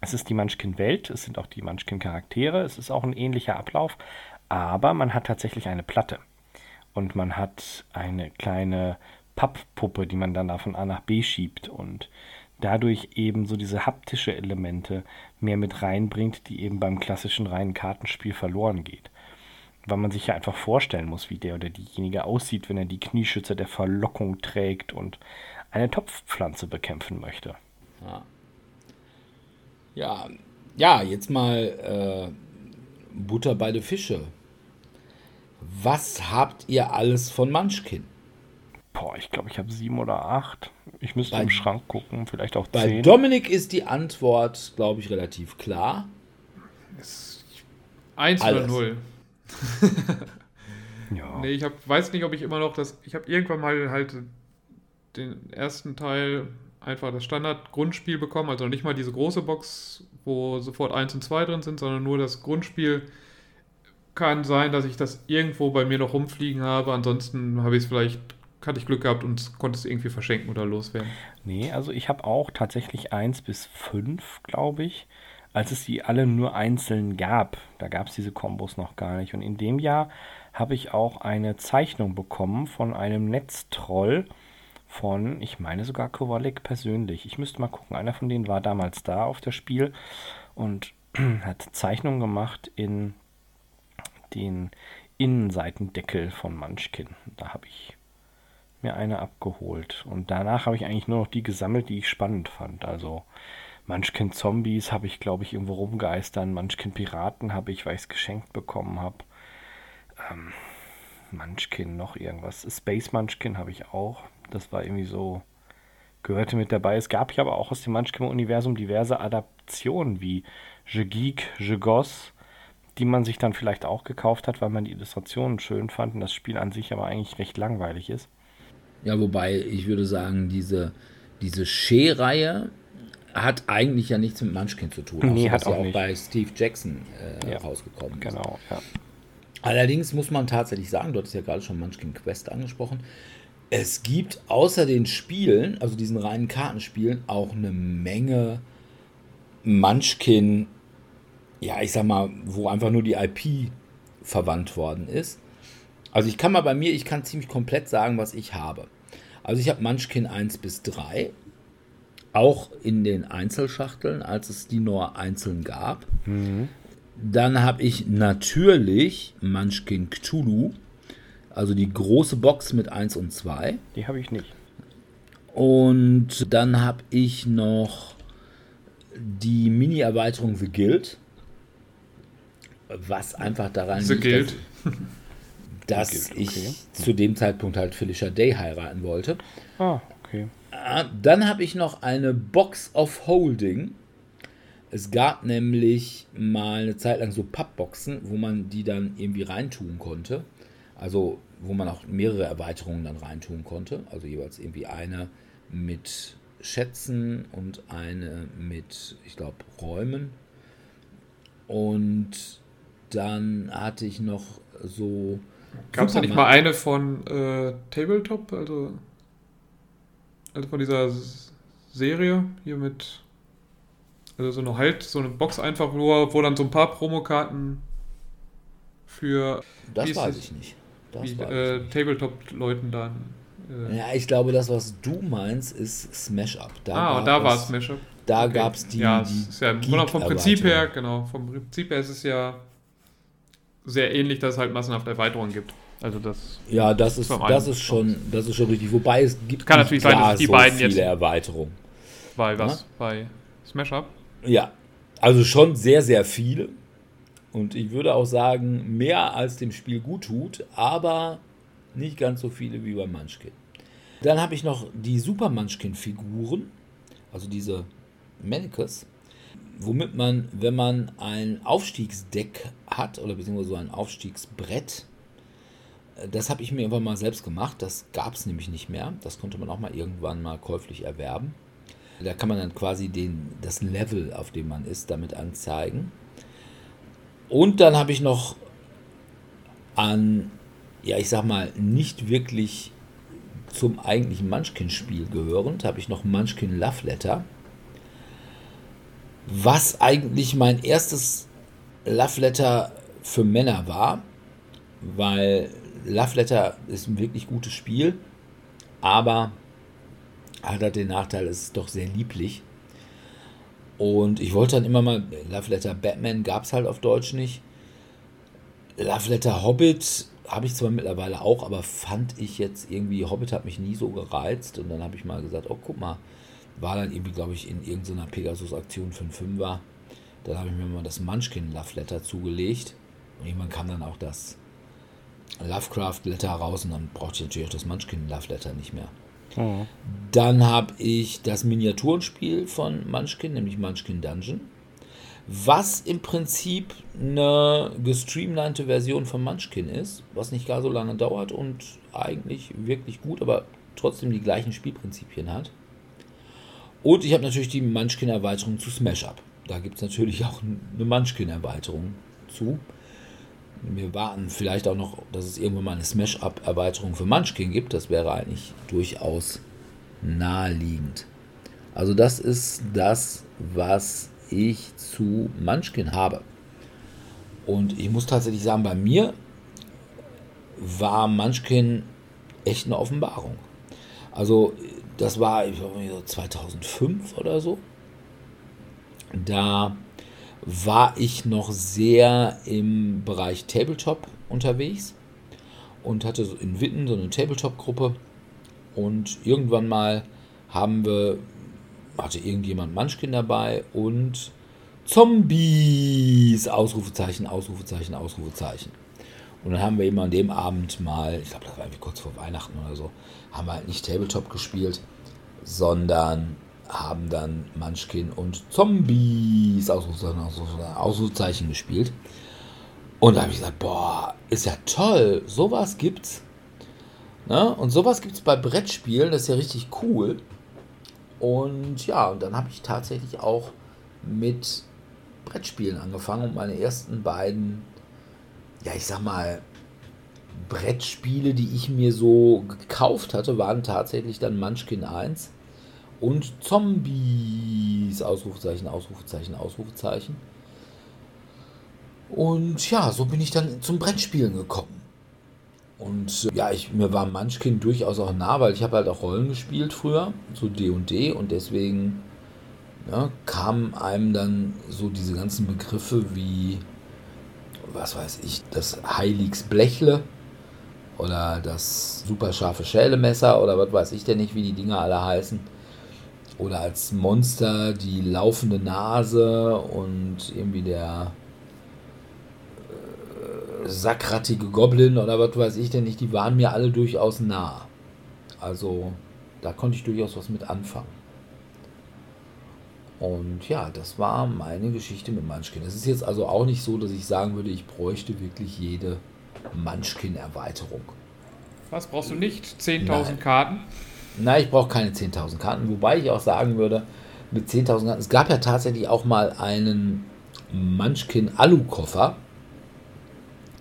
es ist die Munchkin-Welt, es sind auch die Munchkin-Charaktere, es ist auch ein ähnlicher Ablauf, aber man hat tatsächlich eine Platte und man hat eine kleine Papppuppe, die man dann da von A nach B schiebt und dadurch eben so diese haptische Elemente mehr mit reinbringt, die eben beim klassischen reinen Kartenspiel verloren geht. Weil man sich ja einfach vorstellen muss, wie der oder diejenige aussieht, wenn er die Knieschütze der Verlockung trägt und eine Topfpflanze bekämpfen möchte.
Ja, ja, ja jetzt mal äh, Butter bei den Fische. Was habt ihr alles von Munchkin?
Boah, ich glaube, ich habe sieben oder acht. Ich müsste bei, im Schrank gucken, vielleicht auch
bei zehn. Bei Dominik ist die Antwort, glaube ich, relativ klar.
Eins oder null. (laughs) ja. Nee, ich hab, weiß nicht, ob ich immer noch das. Ich habe irgendwann mal halt den ersten Teil einfach das Standard-Grundspiel bekommen, also nicht mal diese große Box, wo sofort 1 und 2 drin sind, sondern nur das Grundspiel. Kann sein, dass ich das irgendwo bei mir noch rumfliegen habe. Ansonsten habe ich es vielleicht, hatte ich Glück gehabt und konnte es irgendwie verschenken oder loswerden.
Nee, also ich habe auch tatsächlich 1 bis 5, glaube ich, als es die alle nur einzeln gab. Da gab es diese Kombos noch gar nicht. Und in dem Jahr habe ich auch eine Zeichnung bekommen von einem Netztroll von, ich meine sogar Kowalik persönlich. Ich müsste mal gucken, einer von denen war damals da auf das Spiel und (clears throat) hat Zeichnungen gemacht in den Innenseitendeckel von Munchkin. Da habe ich mir eine abgeholt. Und danach habe ich eigentlich nur noch die gesammelt, die ich spannend fand. Also Munchkin Zombies habe ich, glaube ich, irgendwo rumgeistern. Munchkin Piraten habe ich, weil ich es geschenkt bekommen habe. Ähm, Munchkin noch irgendwas. Space Munchkin habe ich auch. Das war irgendwie so, gehörte mit dabei. Es gab ja aber auch aus dem Munchkin-Universum diverse Adaptionen wie Je Geek, Je Goss, die man sich dann vielleicht auch gekauft hat, weil man die Illustrationen schön fand und das Spiel an sich aber eigentlich recht langweilig ist.
Ja, wobei ich würde sagen, diese, diese Shea-Reihe hat eigentlich ja nichts mit Munchkin zu tun.
Nee, hat auch
ja auch
nicht.
bei Steve Jackson äh, ja. rausgekommen
ist. Genau, ja.
Allerdings muss man tatsächlich sagen, du hattest ja gerade schon Munchkin Quest angesprochen, es gibt außer den Spielen, also diesen reinen Kartenspielen, auch eine Menge Munchkin, ja, ich sag mal, wo einfach nur die IP verwandt worden ist. Also ich kann mal bei mir, ich kann ziemlich komplett sagen, was ich habe. Also ich habe Munchkin 1 bis 3, auch in den Einzelschachteln, als es die nur einzeln gab. Mhm. Dann habe ich natürlich Munchkin Cthulhu also die große Box mit 1 und 2.
Die habe ich nicht.
Und dann habe ich noch die Mini-Erweiterung The Guild. Was einfach daran
The liegt, Guild.
dass, (laughs) dass Guild, okay. ich zu dem Zeitpunkt halt Felicia Day heiraten wollte.
Ah, okay.
Ah, dann habe ich noch eine Box of Holding. Es gab nämlich mal eine Zeit lang so Pappboxen, wo man die dann irgendwie reintun konnte. Also wo man auch mehrere Erweiterungen dann reintun konnte. Also jeweils irgendwie eine mit Schätzen und eine mit, ich glaube, Räumen. Und dann hatte ich noch so.
Gab es da nicht mal eine von äh, Tabletop? Also, also von dieser Serie hier mit. Also so eine halt, so eine Box einfach nur, wo dann so ein paar Promokarten für.
Das weiß ich nicht
wie äh, Tabletop-Leuten dann.
Äh ja, ich glaube, das, was du meinst, ist Smash Up.
Da ah, und da war es Smash Up.
Da okay. gab es die.
Ja, die ist ja vom Prinzip her, genau. Vom Prinzip her ist es ja sehr ähnlich, dass es halt massenhaft Erweiterungen gibt. Also das.
Ja, das ist, das ist schon, das ist schon richtig. Wobei es gibt
kann natürlich sein, dass die
so
beiden
viele
jetzt
Erweiterungen.
Bei was? Ja? Bei Smash Up?
Ja, also schon sehr, sehr viele. Und ich würde auch sagen, mehr als dem Spiel gut tut, aber nicht ganz so viele wie bei Munchkin. Dann habe ich noch die Super Munchkin-Figuren, also diese Mannequins, womit man, wenn man ein Aufstiegsdeck hat oder beziehungsweise so ein Aufstiegsbrett, Das habe ich mir irgendwann mal selbst gemacht. Das gab es nämlich nicht mehr. Das konnte man auch mal irgendwann mal käuflich erwerben. Da kann man dann quasi den, das Level, auf dem man ist, damit anzeigen. Und dann habe ich noch an, ja, ich sag mal, nicht wirklich zum eigentlichen Munchkin-Spiel gehörend, habe ich noch Munchkin Love Letter. Was eigentlich mein erstes Love Letter für Männer war, weil Love Letter ist ein wirklich gutes Spiel, aber hat halt den Nachteil, es ist doch sehr lieblich. Und ich wollte dann immer mal, Love Letter Batman gab es halt auf Deutsch nicht. Love Letter Hobbit habe ich zwar mittlerweile auch, aber fand ich jetzt irgendwie, Hobbit hat mich nie so gereizt. Und dann habe ich mal gesagt, oh guck mal, war dann irgendwie, glaube ich, in irgendeiner Pegasus-Aktion für einen Fünfer. Dann habe ich mir mal das Munchkin Love Letter zugelegt. Und irgendwann kam dann auch das Lovecraft Letter raus und dann brauchte ich natürlich auch das Munchkin Love Letter nicht mehr. Mhm. Dann habe ich das Miniaturenspiel von Munchkin, nämlich Munchkin Dungeon. Was im Prinzip eine gestreamlinete Version von Munchkin ist, was nicht gar so lange dauert und eigentlich wirklich gut, aber trotzdem die gleichen Spielprinzipien hat. Und ich habe natürlich die Munchkin-Erweiterung zu Smash Up. Da gibt es natürlich auch eine Munchkin-Erweiterung zu. Wir warten vielleicht auch noch, dass es irgendwann mal eine Smash-Up-Erweiterung für Munchkin gibt. Das wäre eigentlich durchaus naheliegend. Also das ist das, was ich zu Munchkin habe. Und ich muss tatsächlich sagen, bei mir war Munchkin echt eine Offenbarung. Also das war ich glaube, 2005 oder so. Da war ich noch sehr im Bereich Tabletop unterwegs und hatte in Witten so eine Tabletop-Gruppe. Und irgendwann mal haben wir, hatte irgendjemand Munchkin dabei und Zombies! Ausrufezeichen, Ausrufezeichen, Ausrufezeichen. Und dann haben wir eben an dem Abend mal, ich glaube, das war irgendwie kurz vor Weihnachten oder so, haben wir halt nicht Tabletop gespielt, sondern haben dann Munchkin und Zombies Ausrufezeichen, gespielt. Und da habe ich gesagt, boah, ist ja toll, sowas gibt's. Ne? Und sowas gibt es bei Brettspielen, das ist ja richtig cool. Und ja, und dann habe ich tatsächlich auch mit Brettspielen angefangen und meine ersten beiden, ja, ich sag mal, Brettspiele, die ich mir so gekauft hatte, waren tatsächlich dann Munchkin 1 und Zombies. Ausrufezeichen, Ausrufezeichen, Ausrufezeichen. Und ja, so bin ich dann zum Brettspielen gekommen. Und äh, ja, ich, mir war Munchkin durchaus auch nah, weil ich habe halt auch Rollen gespielt früher, so D&D &D, und deswegen ja, kamen einem dann so diese ganzen Begriffe wie, was weiß ich, das Heiligs Blechle oder das super scharfe Schälemesser oder was weiß ich denn nicht, wie die Dinger alle heißen oder als Monster die laufende Nase und irgendwie der äh, sackrattige Goblin oder was weiß ich denn nicht, die waren mir alle durchaus nah. Also da konnte ich durchaus was mit anfangen. Und ja, das war meine Geschichte mit Munchkin. Es ist jetzt also auch nicht so, dass ich sagen würde, ich bräuchte wirklich jede Munchkin-Erweiterung.
Was brauchst du nicht? 10.000 Karten?
Nein, ich brauche keine 10.000 Karten. Wobei ich auch sagen würde, mit 10.000 Karten, es gab ja tatsächlich auch mal einen Munchkin Alu-Koffer.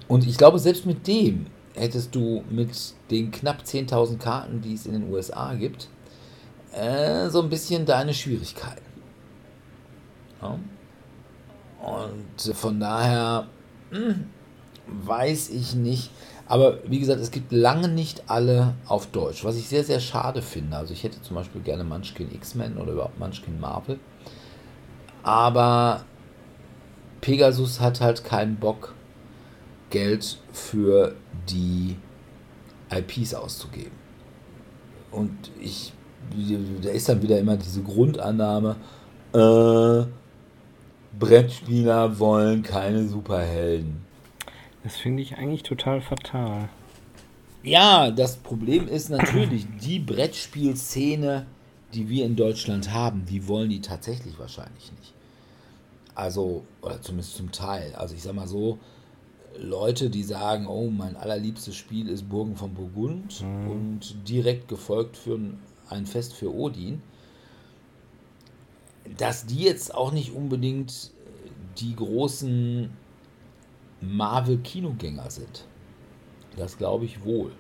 Und ich glaube, selbst mit dem hättest du mit den knapp 10.000 Karten, die es in den USA gibt, äh, so ein bisschen deine Schwierigkeiten. Ja. Und von daher mh, hm, weiß ich nicht, aber wie gesagt, es gibt lange nicht alle auf Deutsch, was ich sehr, sehr schade finde. Also ich hätte zum Beispiel gerne Munchkin X-Men oder überhaupt Munchkin Marvel. Aber Pegasus hat halt keinen Bock, Geld für die IPs auszugeben. Und ich, da ist dann wieder immer diese Grundannahme, äh, Brettspieler wollen keine Superhelden.
Das finde ich eigentlich total fatal.
Ja, das Problem ist natürlich, (clears throat) die Brettspielszene, die wir in Deutschland haben, die wollen die tatsächlich wahrscheinlich nicht. Also, oder zumindest zum Teil. Also ich sag mal so, Leute, die sagen, oh, mein allerliebstes Spiel ist Burgen von Burgund und direkt gefolgt für ein Fest für Odin, dass die jetzt auch nicht unbedingt die großen Marvel-Kinogänger sind. Das glaube ich wohl.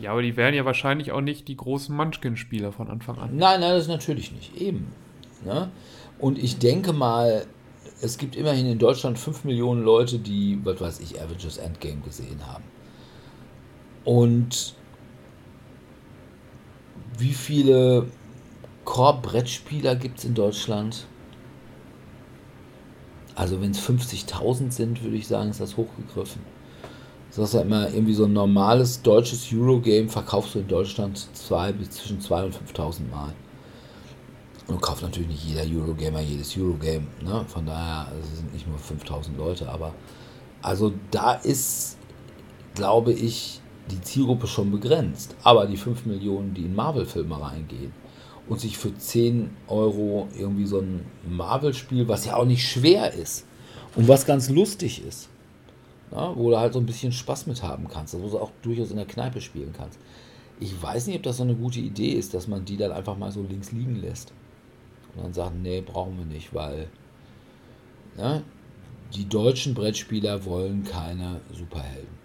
Ja, aber die wären ja wahrscheinlich auch nicht die großen Munchkin-Spieler von Anfang an.
Nein, nein, das natürlich nicht. Eben. Ne? Und ich denke mal, es gibt immerhin in Deutschland 5 Millionen Leute, die, was weiß ich, Avengers Endgame gesehen haben. Und wie viele Core-Brettspieler gibt es in Deutschland? Also wenn es 50.000 sind, würde ich sagen, ist das hochgegriffen. Das ist ja immer irgendwie so ein normales deutsches Eurogame verkaufst du in Deutschland zwei bis zwischen 2.000 und 5.000 Mal. Und kauft natürlich nicht jeder Eurogamer jedes Eurogame. Ne? Von daher also sind nicht nur 5000 Leute, aber also da ist, glaube ich, die Zielgruppe schon begrenzt. Aber die 5 Millionen, die in Marvel-Filme reingehen und sich für 10 Euro irgendwie so ein Marvel-Spiel, was ja auch nicht schwer ist und was ganz lustig ist, ne? wo du halt so ein bisschen Spaß mit haben kannst, wo du auch durchaus in der Kneipe spielen kannst. Ich weiß nicht, ob das so eine gute Idee ist, dass man die dann einfach mal so links liegen lässt. Und dann sagen, nee, brauchen wir nicht, weil ja, die deutschen Brettspieler wollen keine Superhelden.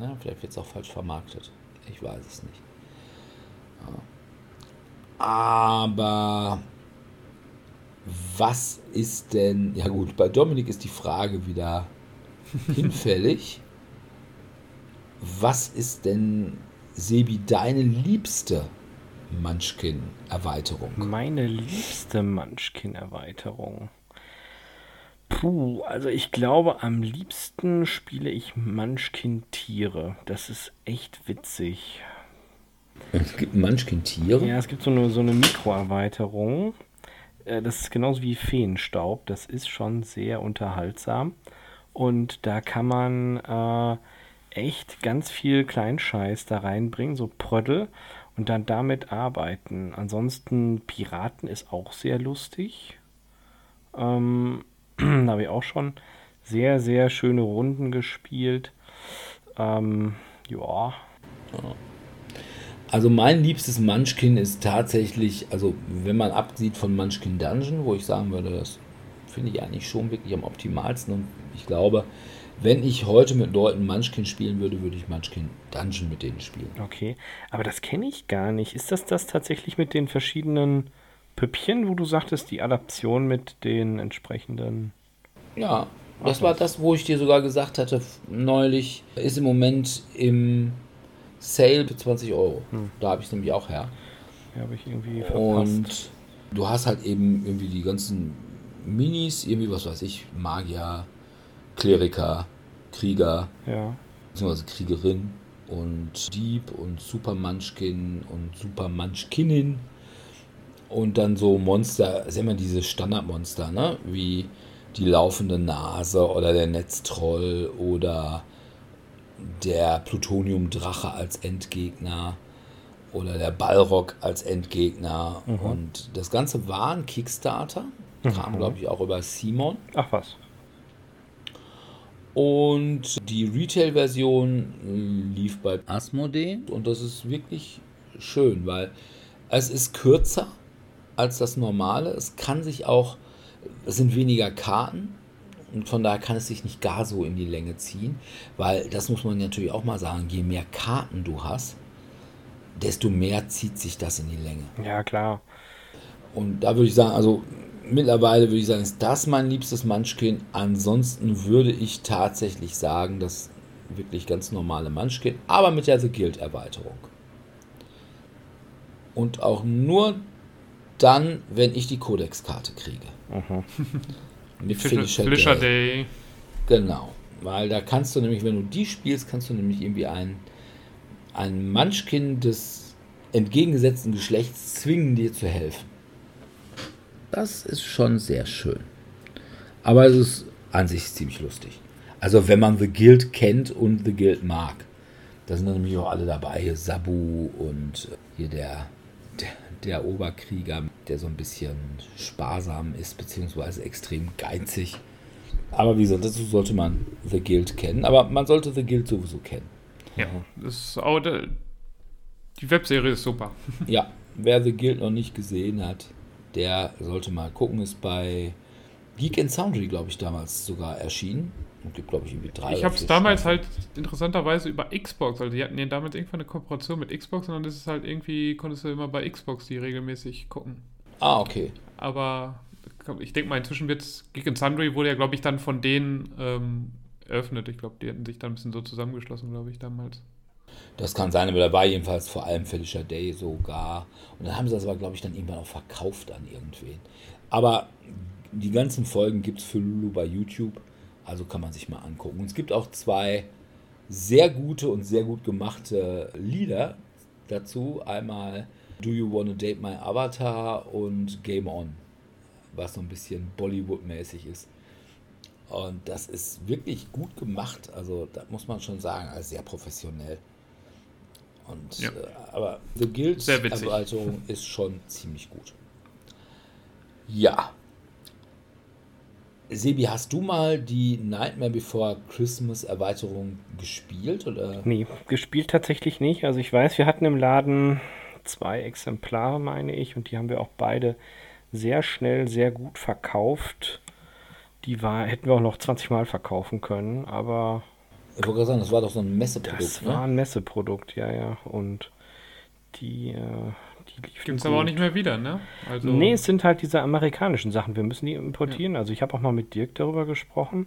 Ja, vielleicht wird es auch falsch vermarktet. Ich weiß es nicht. Ja. Aber was ist denn, ja gut, bei Dominik ist die Frage wieder (laughs) hinfällig. Was ist denn, Sebi, deine liebste Munchkin-Erweiterung?
Meine liebste Munchkin-Erweiterung. Puh, also ich glaube, am liebsten spiele ich Munchkin-Tiere. Das ist echt witzig.
Es gibt Munchkin-Tiere?
Ja, es gibt so eine, so eine Mikroerweiterung. Äh, Das ist genauso wie Feenstaub. Das ist schon sehr unterhaltsam. Und da kann man äh, echt ganz viel Kleinscheiß da reinbringen, so Prödel, und dann damit arbeiten. Ansonsten Piraten ist auch sehr lustig. Ähm, (clears throat) da habe ich auch schon sehr, sehr schöne Runden gespielt. Ähm, ja,
Also mein liebstes Munchkin ist tatsächlich, also wenn man absieht von Munchkin Dungeon, wo ich sagen würde, das finde ich eigentlich schon wirklich am optimalsten. Und ich glaube, wenn ich heute mit Leuten Munchkin spielen würde, würde ich Munchkin Dungeon mit denen spielen.
okay. Aber das kenne ich gar nicht. Ist das das tatsächlich mit den verschiedenen Püppchen, wo du sagtest, die Adaption mit den entsprechenden.
Ja, das war das, wo ich dir sogar gesagt hatte, neulich, ist im Moment im Sale für 20 Euro. Da habe ich es nämlich auch her.
Ja, habe ich irgendwie verpasst.
Und du hast halt eben irgendwie die ganzen Minis, irgendwie was weiß ich, Magier, Kleriker, Krieger,
ja.
beziehungsweise Kriegerin und Dieb und Super Munchkin und Super Munchkinin und dann so Monster, sind immer diese Standardmonster, ne? Wie die laufende Nase oder der Netztroll oder der Plutoniumdrache als Endgegner oder der Ballrock als Endgegner. Und das Ganze war ein Kickstarter, kam glaube ich auch über Simon.
Ach was.
Und die Retail-Version lief bei Asmodee und das ist wirklich schön, weil es ist kürzer als das normale. Es kann sich auch, es sind weniger Karten und von daher kann es sich nicht gar so in die Länge ziehen, weil das muss man natürlich auch mal sagen, je mehr Karten du hast, desto mehr zieht sich das in die Länge.
Ja, klar.
Und da würde ich sagen, also mittlerweile würde ich sagen, ist das mein liebstes Munchkin. Ansonsten würde ich tatsächlich sagen, das wirklich ganz normale Munchkin, aber mit der The Guild Erweiterung. Und auch nur dann, wenn ich die Codex-Karte kriege. (laughs) Mit
Fischer,
Felicia Day.
Day.
Genau. Weil da kannst du nämlich, wenn du die spielst, kannst du nämlich irgendwie ein, ein Munchkin des entgegengesetzten Geschlechts zwingen, dir zu helfen. Das ist schon sehr schön. Aber es ist an sich ziemlich lustig. Also wenn man The Guild kennt und The Guild mag. Da sind dann nämlich auch alle dabei. Hier Sabu und hier der, der, Oberkrieger, der so ein bisschen sparsam ist, beziehungsweise extrem geizig. Aber wie gesagt, dazu sollte man The Guild kennen. Aber man sollte The Guild sowieso kennen.
Ja, das ist auch, die Webserie ist super. (laughs)
Ja, wer The Guild noch nicht gesehen hat, der sollte mal gucken. Ist bei Geek and Soundry, glaube ich, damals sogar erschienen. Gibt, glaube ich, irgendwie drei.
Ich habe es damals halt interessanterweise über Xbox, also die hatten ja damals irgendwann eine Kooperation mit Xbox und dann ist es halt irgendwie, konntest du immer bei Xbox die regelmäßig gucken.
Ah, okay.
Aber ich denke mal, inzwischen wird Geek and Sundry wurde ja, glaube ich, dann von denen ähm, eröffnet. Ich glaube, die hätten sich dann ein bisschen so zusammengeschlossen, glaube ich, damals.
Das kann sein, aber da war jedenfalls vor allem Felicia Day sogar. Und dann haben sie das aber, glaube ich, dann irgendwann auch verkauft an irgendwen. Aber die ganzen Folgen gibt es für Lulu bei YouTube. Also kann man sich mal angucken. Und es gibt auch zwei sehr gute und sehr gut gemachte Lieder dazu. Einmal Do You Wanna Date My Avatar und Game On, was so ein bisschen Bollywood-mäßig ist. Und das ist wirklich gut gemacht. Also, da muss man schon sagen, also sehr professionell. Und, ja. äh, aber The Guild-Erweiterung ist schon ziemlich gut. Ja, Sebi, hast du mal die Nightmare Before Christmas Erweiterung gespielt? Oder?
Nee, gespielt tatsächlich nicht. Also ich weiß, wir hatten im Laden zwei Exemplare, meine ich, und die haben wir auch beide sehr schnell, sehr gut verkauft. Die war, hätten wir auch noch 20 Mal verkaufen können, aber.
Ich wollte gerade sagen, das war doch so ein Messeprodukt.
Das ne? war ein Messeprodukt, ja, ja. Und die, äh,
Gibt es aber auch nicht mehr wieder, ne?
Also nee, es sind halt diese amerikanischen Sachen. Wir müssen die importieren. Ja. Also ich habe auch mal mit Dirk darüber gesprochen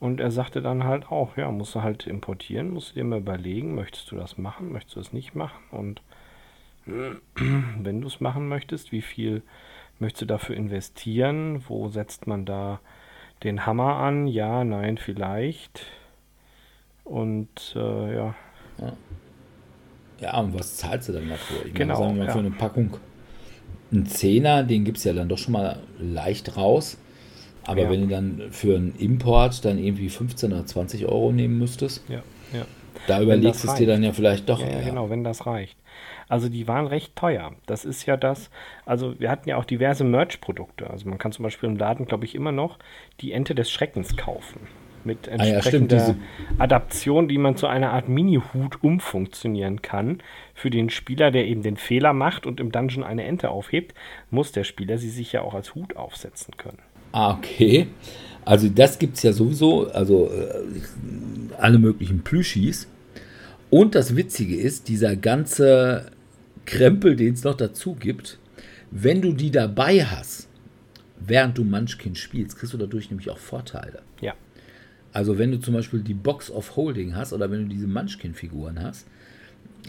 und er sagte dann halt auch, ja, musst du halt importieren, musst du dir mal überlegen, möchtest du das machen, möchtest du es nicht machen und (clears throat) wenn du es machen möchtest, wie viel möchtest du dafür investieren, wo setzt man da den Hammer an, ja, nein, vielleicht und äh, ja. ja.
Ja, und was zahlst du dann dafür? Ich
genau. Meine, sagen
wir
mal,
ja. für eine Packung einen Zehner, den gibt es ja dann doch schon mal leicht raus. Aber ja. wenn du dann für einen Import dann irgendwie 15 oder 20 Euro nehmen müsstest,
ja, ja.
da überlegst du es dir dann ja vielleicht doch.
Ja, ja, genau, wenn das reicht. Also die waren recht teuer. Das ist ja das, also wir hatten ja auch diverse Merch-Produkte. Also man kann zum Beispiel im Laden, glaube ich, immer noch die Ente des Schreckens kaufen mit entsprechender ah, ja, Adaption, die man zu einer Art Mini-Hut umfunktionieren kann. Für den Spieler, der eben den Fehler macht und im Dungeon eine Ente aufhebt, muss der Spieler sie sich ja auch als Hut aufsetzen können.
Ah, okay. Also das gibt es ja sowieso, also äh, alle möglichen Plüschis. Und das Witzige ist, dieser ganze Krempel, den es noch dazu gibt, wenn du die dabei hast, während du Munchkin spielst, kriegst du dadurch nämlich auch Vorteile. Also wenn du zum Beispiel die Box of Holding hast oder wenn du diese Munchkin-Figuren hast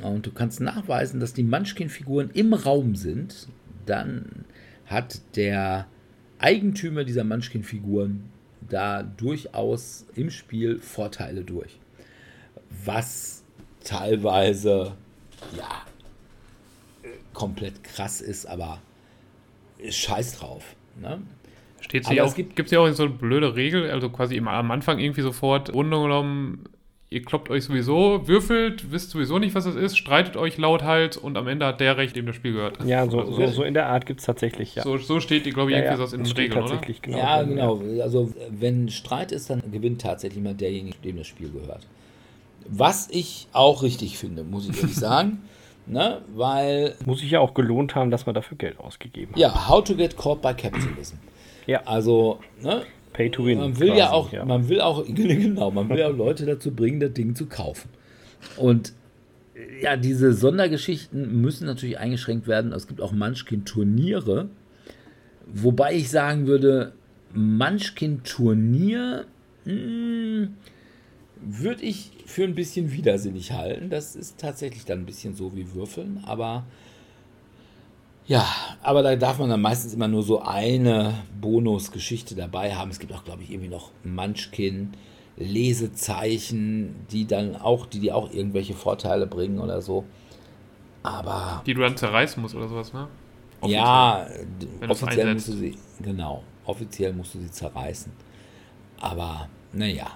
und du kannst nachweisen, dass die Munchkin-Figuren im Raum sind, dann hat der Eigentümer dieser Munchkin-Figuren da durchaus im Spiel Vorteile durch. Was teilweise, ja, komplett krass ist, aber scheiß drauf. Ne?
Steht sie auch, gibt es ja auch so eine blöde Regel, also quasi immer am Anfang irgendwie sofort, Runde genommen, ihr kloppt euch sowieso, würfelt, wisst sowieso nicht, was das ist, streitet euch lauthals und am Ende hat der Recht, dem das Spiel gehört.
Ja, so, also, so, so in der Art gibt es tatsächlich, ja.
So, so steht, glaube ich, ja, irgendwie ja, so in den Regeln,
tatsächlich, oder? Genau, ja, genau. Also wenn Streit ist, dann gewinnt tatsächlich mal derjenige, dem das Spiel gehört. Was ich auch richtig finde, muss ich ehrlich (laughs) sagen. Ne, weil.
Muss sich ja auch gelohnt haben, dass man dafür Geld ausgegeben hat.
Ja, How to Get Caught by Capitalism.
Ja.
Also, ne?
Pay to win.
Man will quasi, ja auch, ja. man will auch, (laughs) genau, man will ja auch Leute dazu bringen, das Ding zu kaufen. Und ja, diese Sondergeschichten müssen natürlich eingeschränkt werden. Es gibt auch Munchkin-Turniere. Wobei ich sagen würde, Munchkin-Turnier hm, würde ich für ein bisschen widersinnig halten. Das ist tatsächlich dann ein bisschen so wie Würfeln, aber ja, aber da darf man dann meistens immer nur so eine Bonusgeschichte dabei haben. Es gibt auch, glaube ich, irgendwie noch Munchkin, Lesezeichen, die dann auch, die, die auch irgendwelche Vorteile bringen oder so. Aber.
Die du dann zerreißen musst oder sowas, ne?
Offiziell. Ja, Wenn offiziell musst du sie, genau, offiziell musst du sie zerreißen. Aber, naja.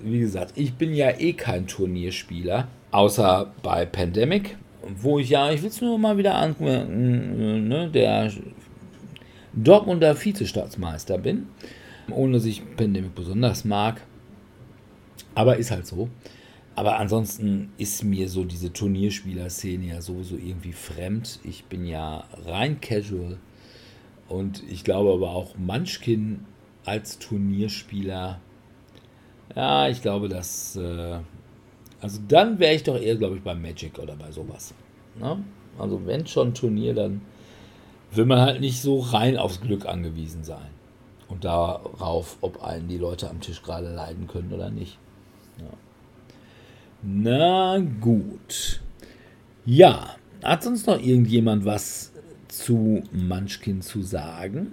Wie gesagt, ich bin ja eh kein Turnierspieler, außer bei Pandemic wo ich ja, ich will es nur mal wieder anmerken, ne, der Dortmunder Vizestaatsmeister bin. ohne dass ich Pandemic besonders mag. Aber ist halt so. Aber ansonsten ist mir so diese Turnierspieler-Szene ja sowieso irgendwie fremd. Ich bin ja rein casual. Und ich glaube aber auch Munchkin als Turnierspieler. Ja, ich glaube, dass. Äh, also dann wäre ich doch eher, glaube ich, bei Magic oder bei sowas. Ne? Also wenn schon Turnier, dann will man halt nicht so rein aufs Glück angewiesen sein. Und darauf, ob einen die Leute am Tisch gerade leiden können oder nicht. Ja. Na gut. Ja, hat sonst noch irgendjemand was zu Munchkin zu sagen?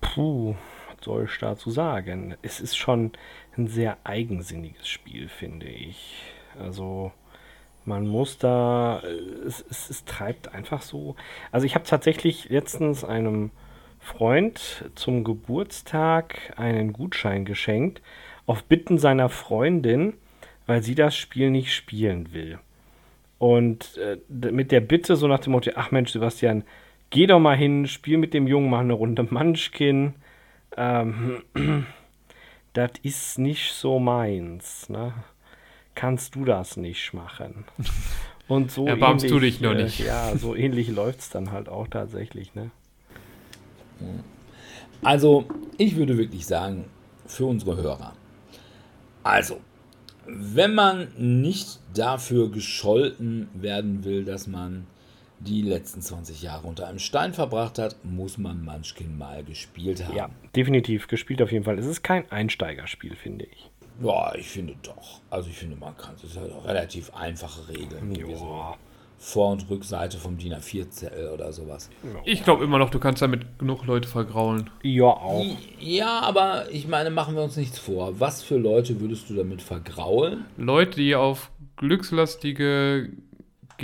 Puh, was soll ich dazu sagen? Es ist schon ein sehr eigensinniges Spiel, finde ich. Also man muss da, es, es, es treibt einfach so. Also ich habe tatsächlich letztens einem Freund zum Geburtstag einen Gutschein geschenkt, auf Bitten seiner Freundin, weil sie das Spiel nicht spielen will. Und äh, mit der Bitte so nach dem Motto, ach Mensch, Sebastian, geh doch mal hin, spiel mit dem Jungen, mach eine Runde Munchkin. Ähm, das ist nicht so meins, ne? Kannst du das nicht machen? (laughs) Und so
Erbarmst
ähnlich,
du dich nur
äh,
nicht.
Ja, so (laughs) ähnlich läuft es dann halt auch tatsächlich, ne?
Also, ich würde wirklich sagen, für unsere Hörer. Also, wenn man nicht dafür gescholten werden will, dass man die letzten 20 Jahre unter einem Stein verbracht hat, muss man Munchkin mal gespielt haben.
Ja, definitiv gespielt auf jeden Fall. Es ist kein Einsteigerspiel, finde ich.
Ja, ich finde doch. Also ich finde, man kann es ist halt auch relativ einfache Regeln. wie so
Ja.
Vor- und Rückseite vom DIN A4-Zettel oder sowas.
Ich glaube immer noch, du kannst damit genug Leute vergraulen.
Ja, auch.
Ja, aber ich meine, machen wir uns nichts vor. Was für Leute würdest du damit vergraulen?
Leute, die auf glückslastige,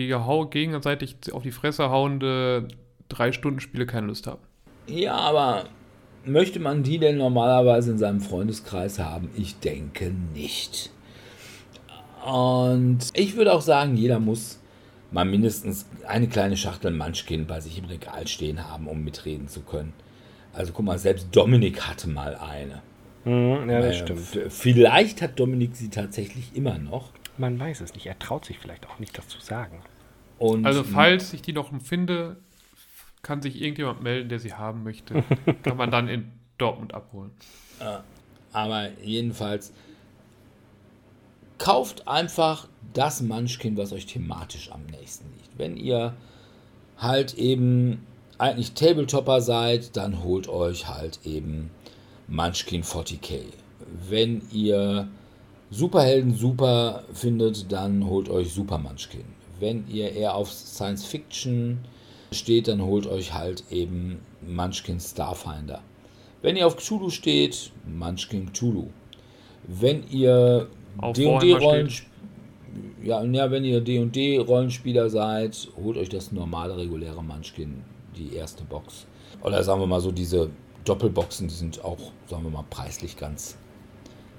gegenseitig auf die Fresse hauende drei Stunden Spiele keine Lust haben.
Ja, aber möchte man die denn normalerweise in seinem Freundeskreis haben? Ich denke nicht. Und ich würde auch sagen, jeder muss mal mindestens eine kleine Schachtel Munchkin bei sich im Regal stehen haben, um mitreden zu können. Also guck mal, selbst Dominik hatte mal eine.
Mhm, ja, das
Äh,
stimmt.
Vielleicht hat Dominik sie tatsächlich immer noch.
Man weiß es nicht. Er traut sich vielleicht auch nicht, das zu sagen.
Und
Also falls ich die noch finde, kann sich irgendjemand melden, der sie haben möchte. (laughs) kann man dann in Dortmund abholen.
Aber jedenfalls, kauft einfach das Munchkin, was euch thematisch am nächsten liegt. Wenn ihr halt eben eigentlich Tabletopper seid, dann holt euch halt eben Munchkin 40k. Wenn ihr Superhelden super findet, dann holt euch Super Munchkin. Wenn ihr eher auf Science Fiction steht, dann holt euch halt eben Munchkin Starfinder. Wenn ihr auf Cthulhu steht, Munchkin Cthulhu. Wenn ihr
Auf
D&D
Warhammer
Rollen
steht.
ja, ja, wenn ihr D&D Rollenspieler seid, holt euch das normale reguläre Munchkin, die erste Box. Oder sagen wir mal so diese Doppelboxen, die sind auch, sagen wir mal, preislich ganz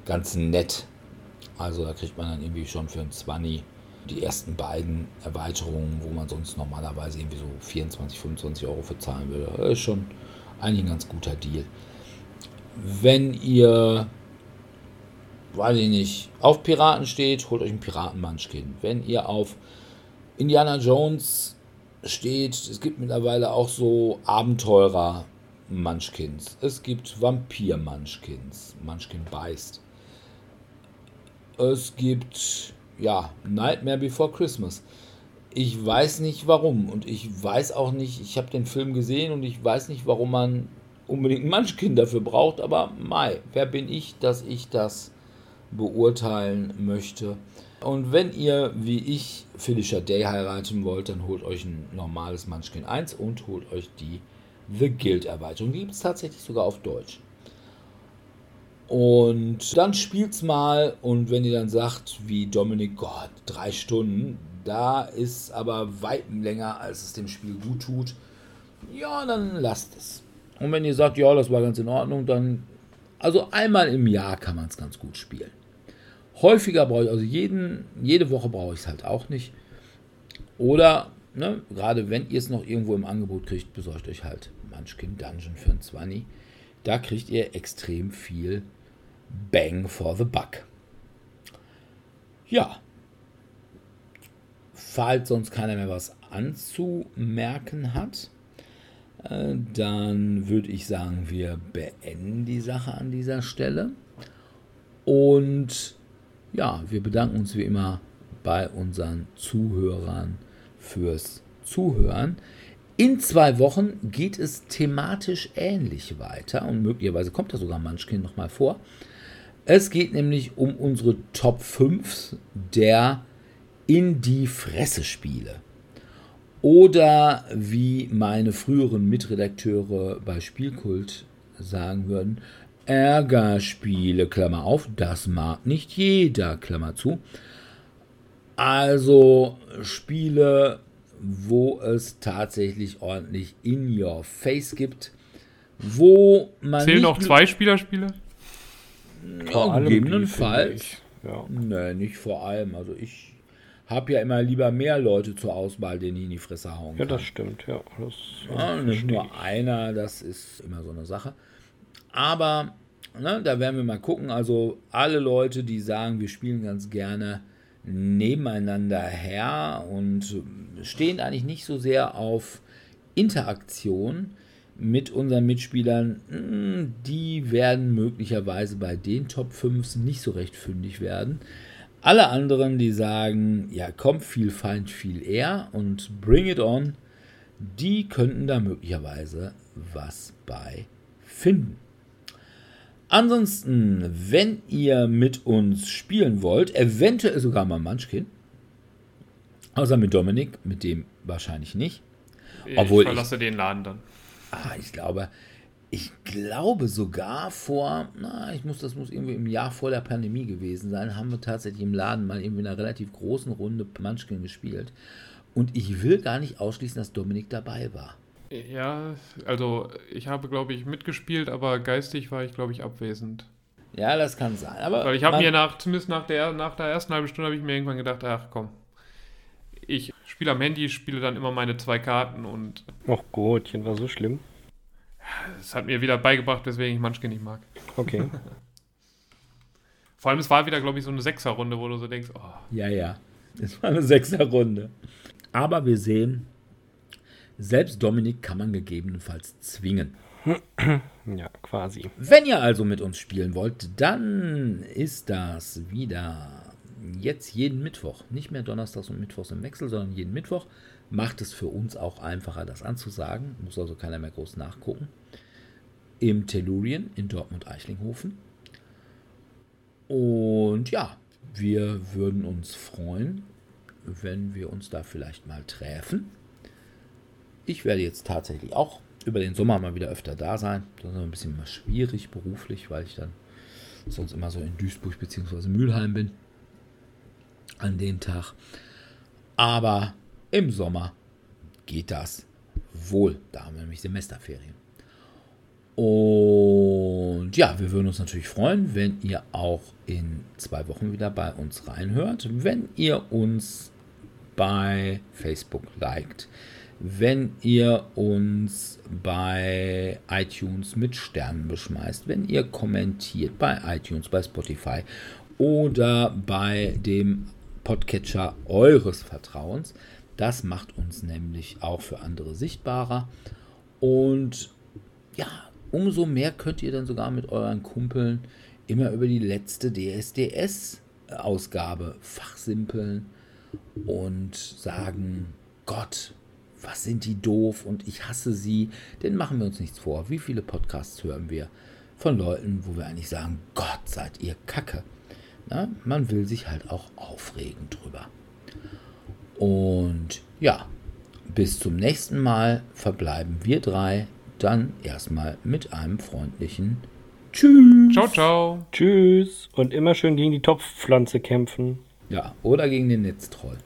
ganz nett. Also da kriegt man dann irgendwie schon für ein 20 die ersten beiden Erweiterungen, wo man sonst normalerweise irgendwie so 24, 25 Euro für zahlen würde. Das ist schon eigentlich ein ganz guter Deal. Wenn ihr, weiß ich nicht, auf Piraten steht, holt euch einen Piraten-Munchkin. Wenn ihr auf Indiana Jones steht, es gibt mittlerweile auch so Abenteurer Munchkins. Es gibt Vampir Munchkins. Munchkin beißt. Es gibt, ja, Nightmare Before Christmas. Ich weiß nicht warum und ich weiß auch nicht, ich habe den Film gesehen und ich weiß nicht, warum man unbedingt ein Munchkin dafür braucht, aber Mai, wer bin ich, dass ich das beurteilen möchte? Und wenn ihr, wie ich, Felicia Day heiraten wollt, dann holt euch ein normales Munchkin 1 und holt euch die The Guild Erweiterung. Die gibt es tatsächlich sogar auf Deutsch. Und dann spielt's mal und wenn ihr dann sagt, wie Dominik, Gott, drei Stunden, da ist aber weit länger, als es dem Spiel gut tut, ja, dann lasst es. Und wenn ihr sagt, ja, das war ganz in Ordnung, dann, also einmal im Jahr kann man es ganz gut spielen. Häufiger brauche ich, also jeden, jede Woche brauche ich es halt auch nicht. Oder, ne, gerade wenn ihr es noch irgendwo im Angebot kriegt, besorgt euch halt Munchkin Dungeon für ein 20. Da kriegt ihr extrem viel Bang for the Buck. Ja. Falls sonst keiner mehr was anzumerken hat, äh, dann würde ich sagen, wir beenden die Sache an dieser Stelle. Und ja, wir bedanken uns wie immer bei unseren Zuhörern fürs Zuhören. In zwei Wochen geht es thematisch ähnlich weiter und möglicherweise kommt da sogar Munchkin nochmal vor. Es geht nämlich um unsere Top 5 der in die Fresse Spiele. Oder wie meine früheren Mitredakteure bei Spielkult sagen würden, Ärgerspiele, Klammer auf, das mag nicht jeder, Klammer zu. Also Spiele, wo es tatsächlich ordentlich in your face gibt, wo man.
Zählen noch zwei Spielerspiele?
Ja, gegebenenfalls. Ja. Nee, nicht vor allem. Also ich habe ja immer lieber mehr Leute zur Auswahl, denen ich in die Fresse hauen
kann. Ja, das stimmt, ja. Das,
ja nicht nur einer, das ist immer so eine Sache. Aber ne, da werden wir mal gucken. Also alle Leute, die sagen, wir spielen ganz gerne nebeneinander her und stehen eigentlich nicht so sehr auf Interaktion mit unseren Mitspielern, hm, die werden möglicherweise bei den Top 5 nicht so recht fündig werden. Alle anderen, die sagen, ja, kommt viel Feind, viel eher und bring it on, die könnten da möglicherweise was bei finden. Ansonsten, wenn ihr mit uns spielen wollt, eventuell sogar mal Munchkin, außer mit Dominik, mit dem wahrscheinlich nicht.
Ich Obwohl verlasse ich, den Laden dann.
Ah, ich glaube, ich glaube sogar vor, na, ich muss, das muss irgendwie im Jahr vor der Pandemie gewesen sein, haben wir tatsächlich im Laden mal irgendwie in einer relativ großen Runde Munchkin gespielt. Und ich will gar nicht ausschließen, dass Dominik dabei war.
Ja, also ich habe, glaube ich, mitgespielt, aber geistig war ich, glaube ich, abwesend.
Ja, das kann sein. Aber
Weil ich habe mir nach, zumindest nach der, nach der ersten halben Stunde, habe ich mir irgendwann gedacht, ach komm, ich spiele am Handy, spiele dann immer meine zwei Karten und.
Ach Gottchen, war so schlimm.
Es hat mir wieder beigebracht, weswegen ich Munchkin nicht mag.
Okay. (laughs)
Vor allem, es war wieder, glaube ich, so eine Sechserrunde, wo du so denkst, oh.
Ja, ja. Es war eine Sechserrunde. Aber wir sehen, selbst Dominik kann man gegebenenfalls zwingen. (clears throat)
Ja, quasi.
Wenn ihr also mit uns spielen wollt, dann ist das wieder jetzt jeden Mittwoch. Nicht mehr Donnerstags und Mittwochs im Wechsel, sondern jeden Mittwoch. Macht es für uns auch einfacher, das anzusagen. Muss also keiner mehr groß nachgucken. Im Tellurien in Dortmund-Eichlinghofen. Und ja, wir würden uns freuen, wenn wir uns da vielleicht mal treffen. Ich werde jetzt tatsächlich auch über den Sommer mal wieder öfter da sein. Das ist ein bisschen mal schwierig beruflich, weil ich dann sonst immer so in Duisburg bzw. Mülheim bin an dem Tag. Aber im Sommer geht das wohl. Da haben wir nämlich Semesterferien. Und ja, wir würden uns natürlich freuen, wenn ihr auch in zwei Wochen wieder bei uns reinhört. Wenn ihr uns bei Facebook liked. Wenn ihr uns bei iTunes mit Sternen beschmeißt. Wenn ihr kommentiert bei iTunes, bei Spotify oder bei dem Podcatcher eures Vertrauens. Das macht uns nämlich auch für andere sichtbarer. Und ja, umso mehr könnt ihr dann sogar mit euren Kumpeln immer über die letzte DSDS-Ausgabe fachsimpeln und sagen, Gott, was sind die doof und ich hasse sie. Denn machen wir uns nichts vor. Wie viele Podcasts hören wir von Leuten, wo wir eigentlich sagen, Gott, seid ihr Kacke. Na, man will sich halt auch aufregen drüber. Und ja, bis zum nächsten Mal verbleiben wir drei dann erstmal mit einem freundlichen Tschüss.
Ciao, ciao.
Tschüss. Und immer schön gegen die Topfpflanze kämpfen.
Ja, oder gegen den Netztroll.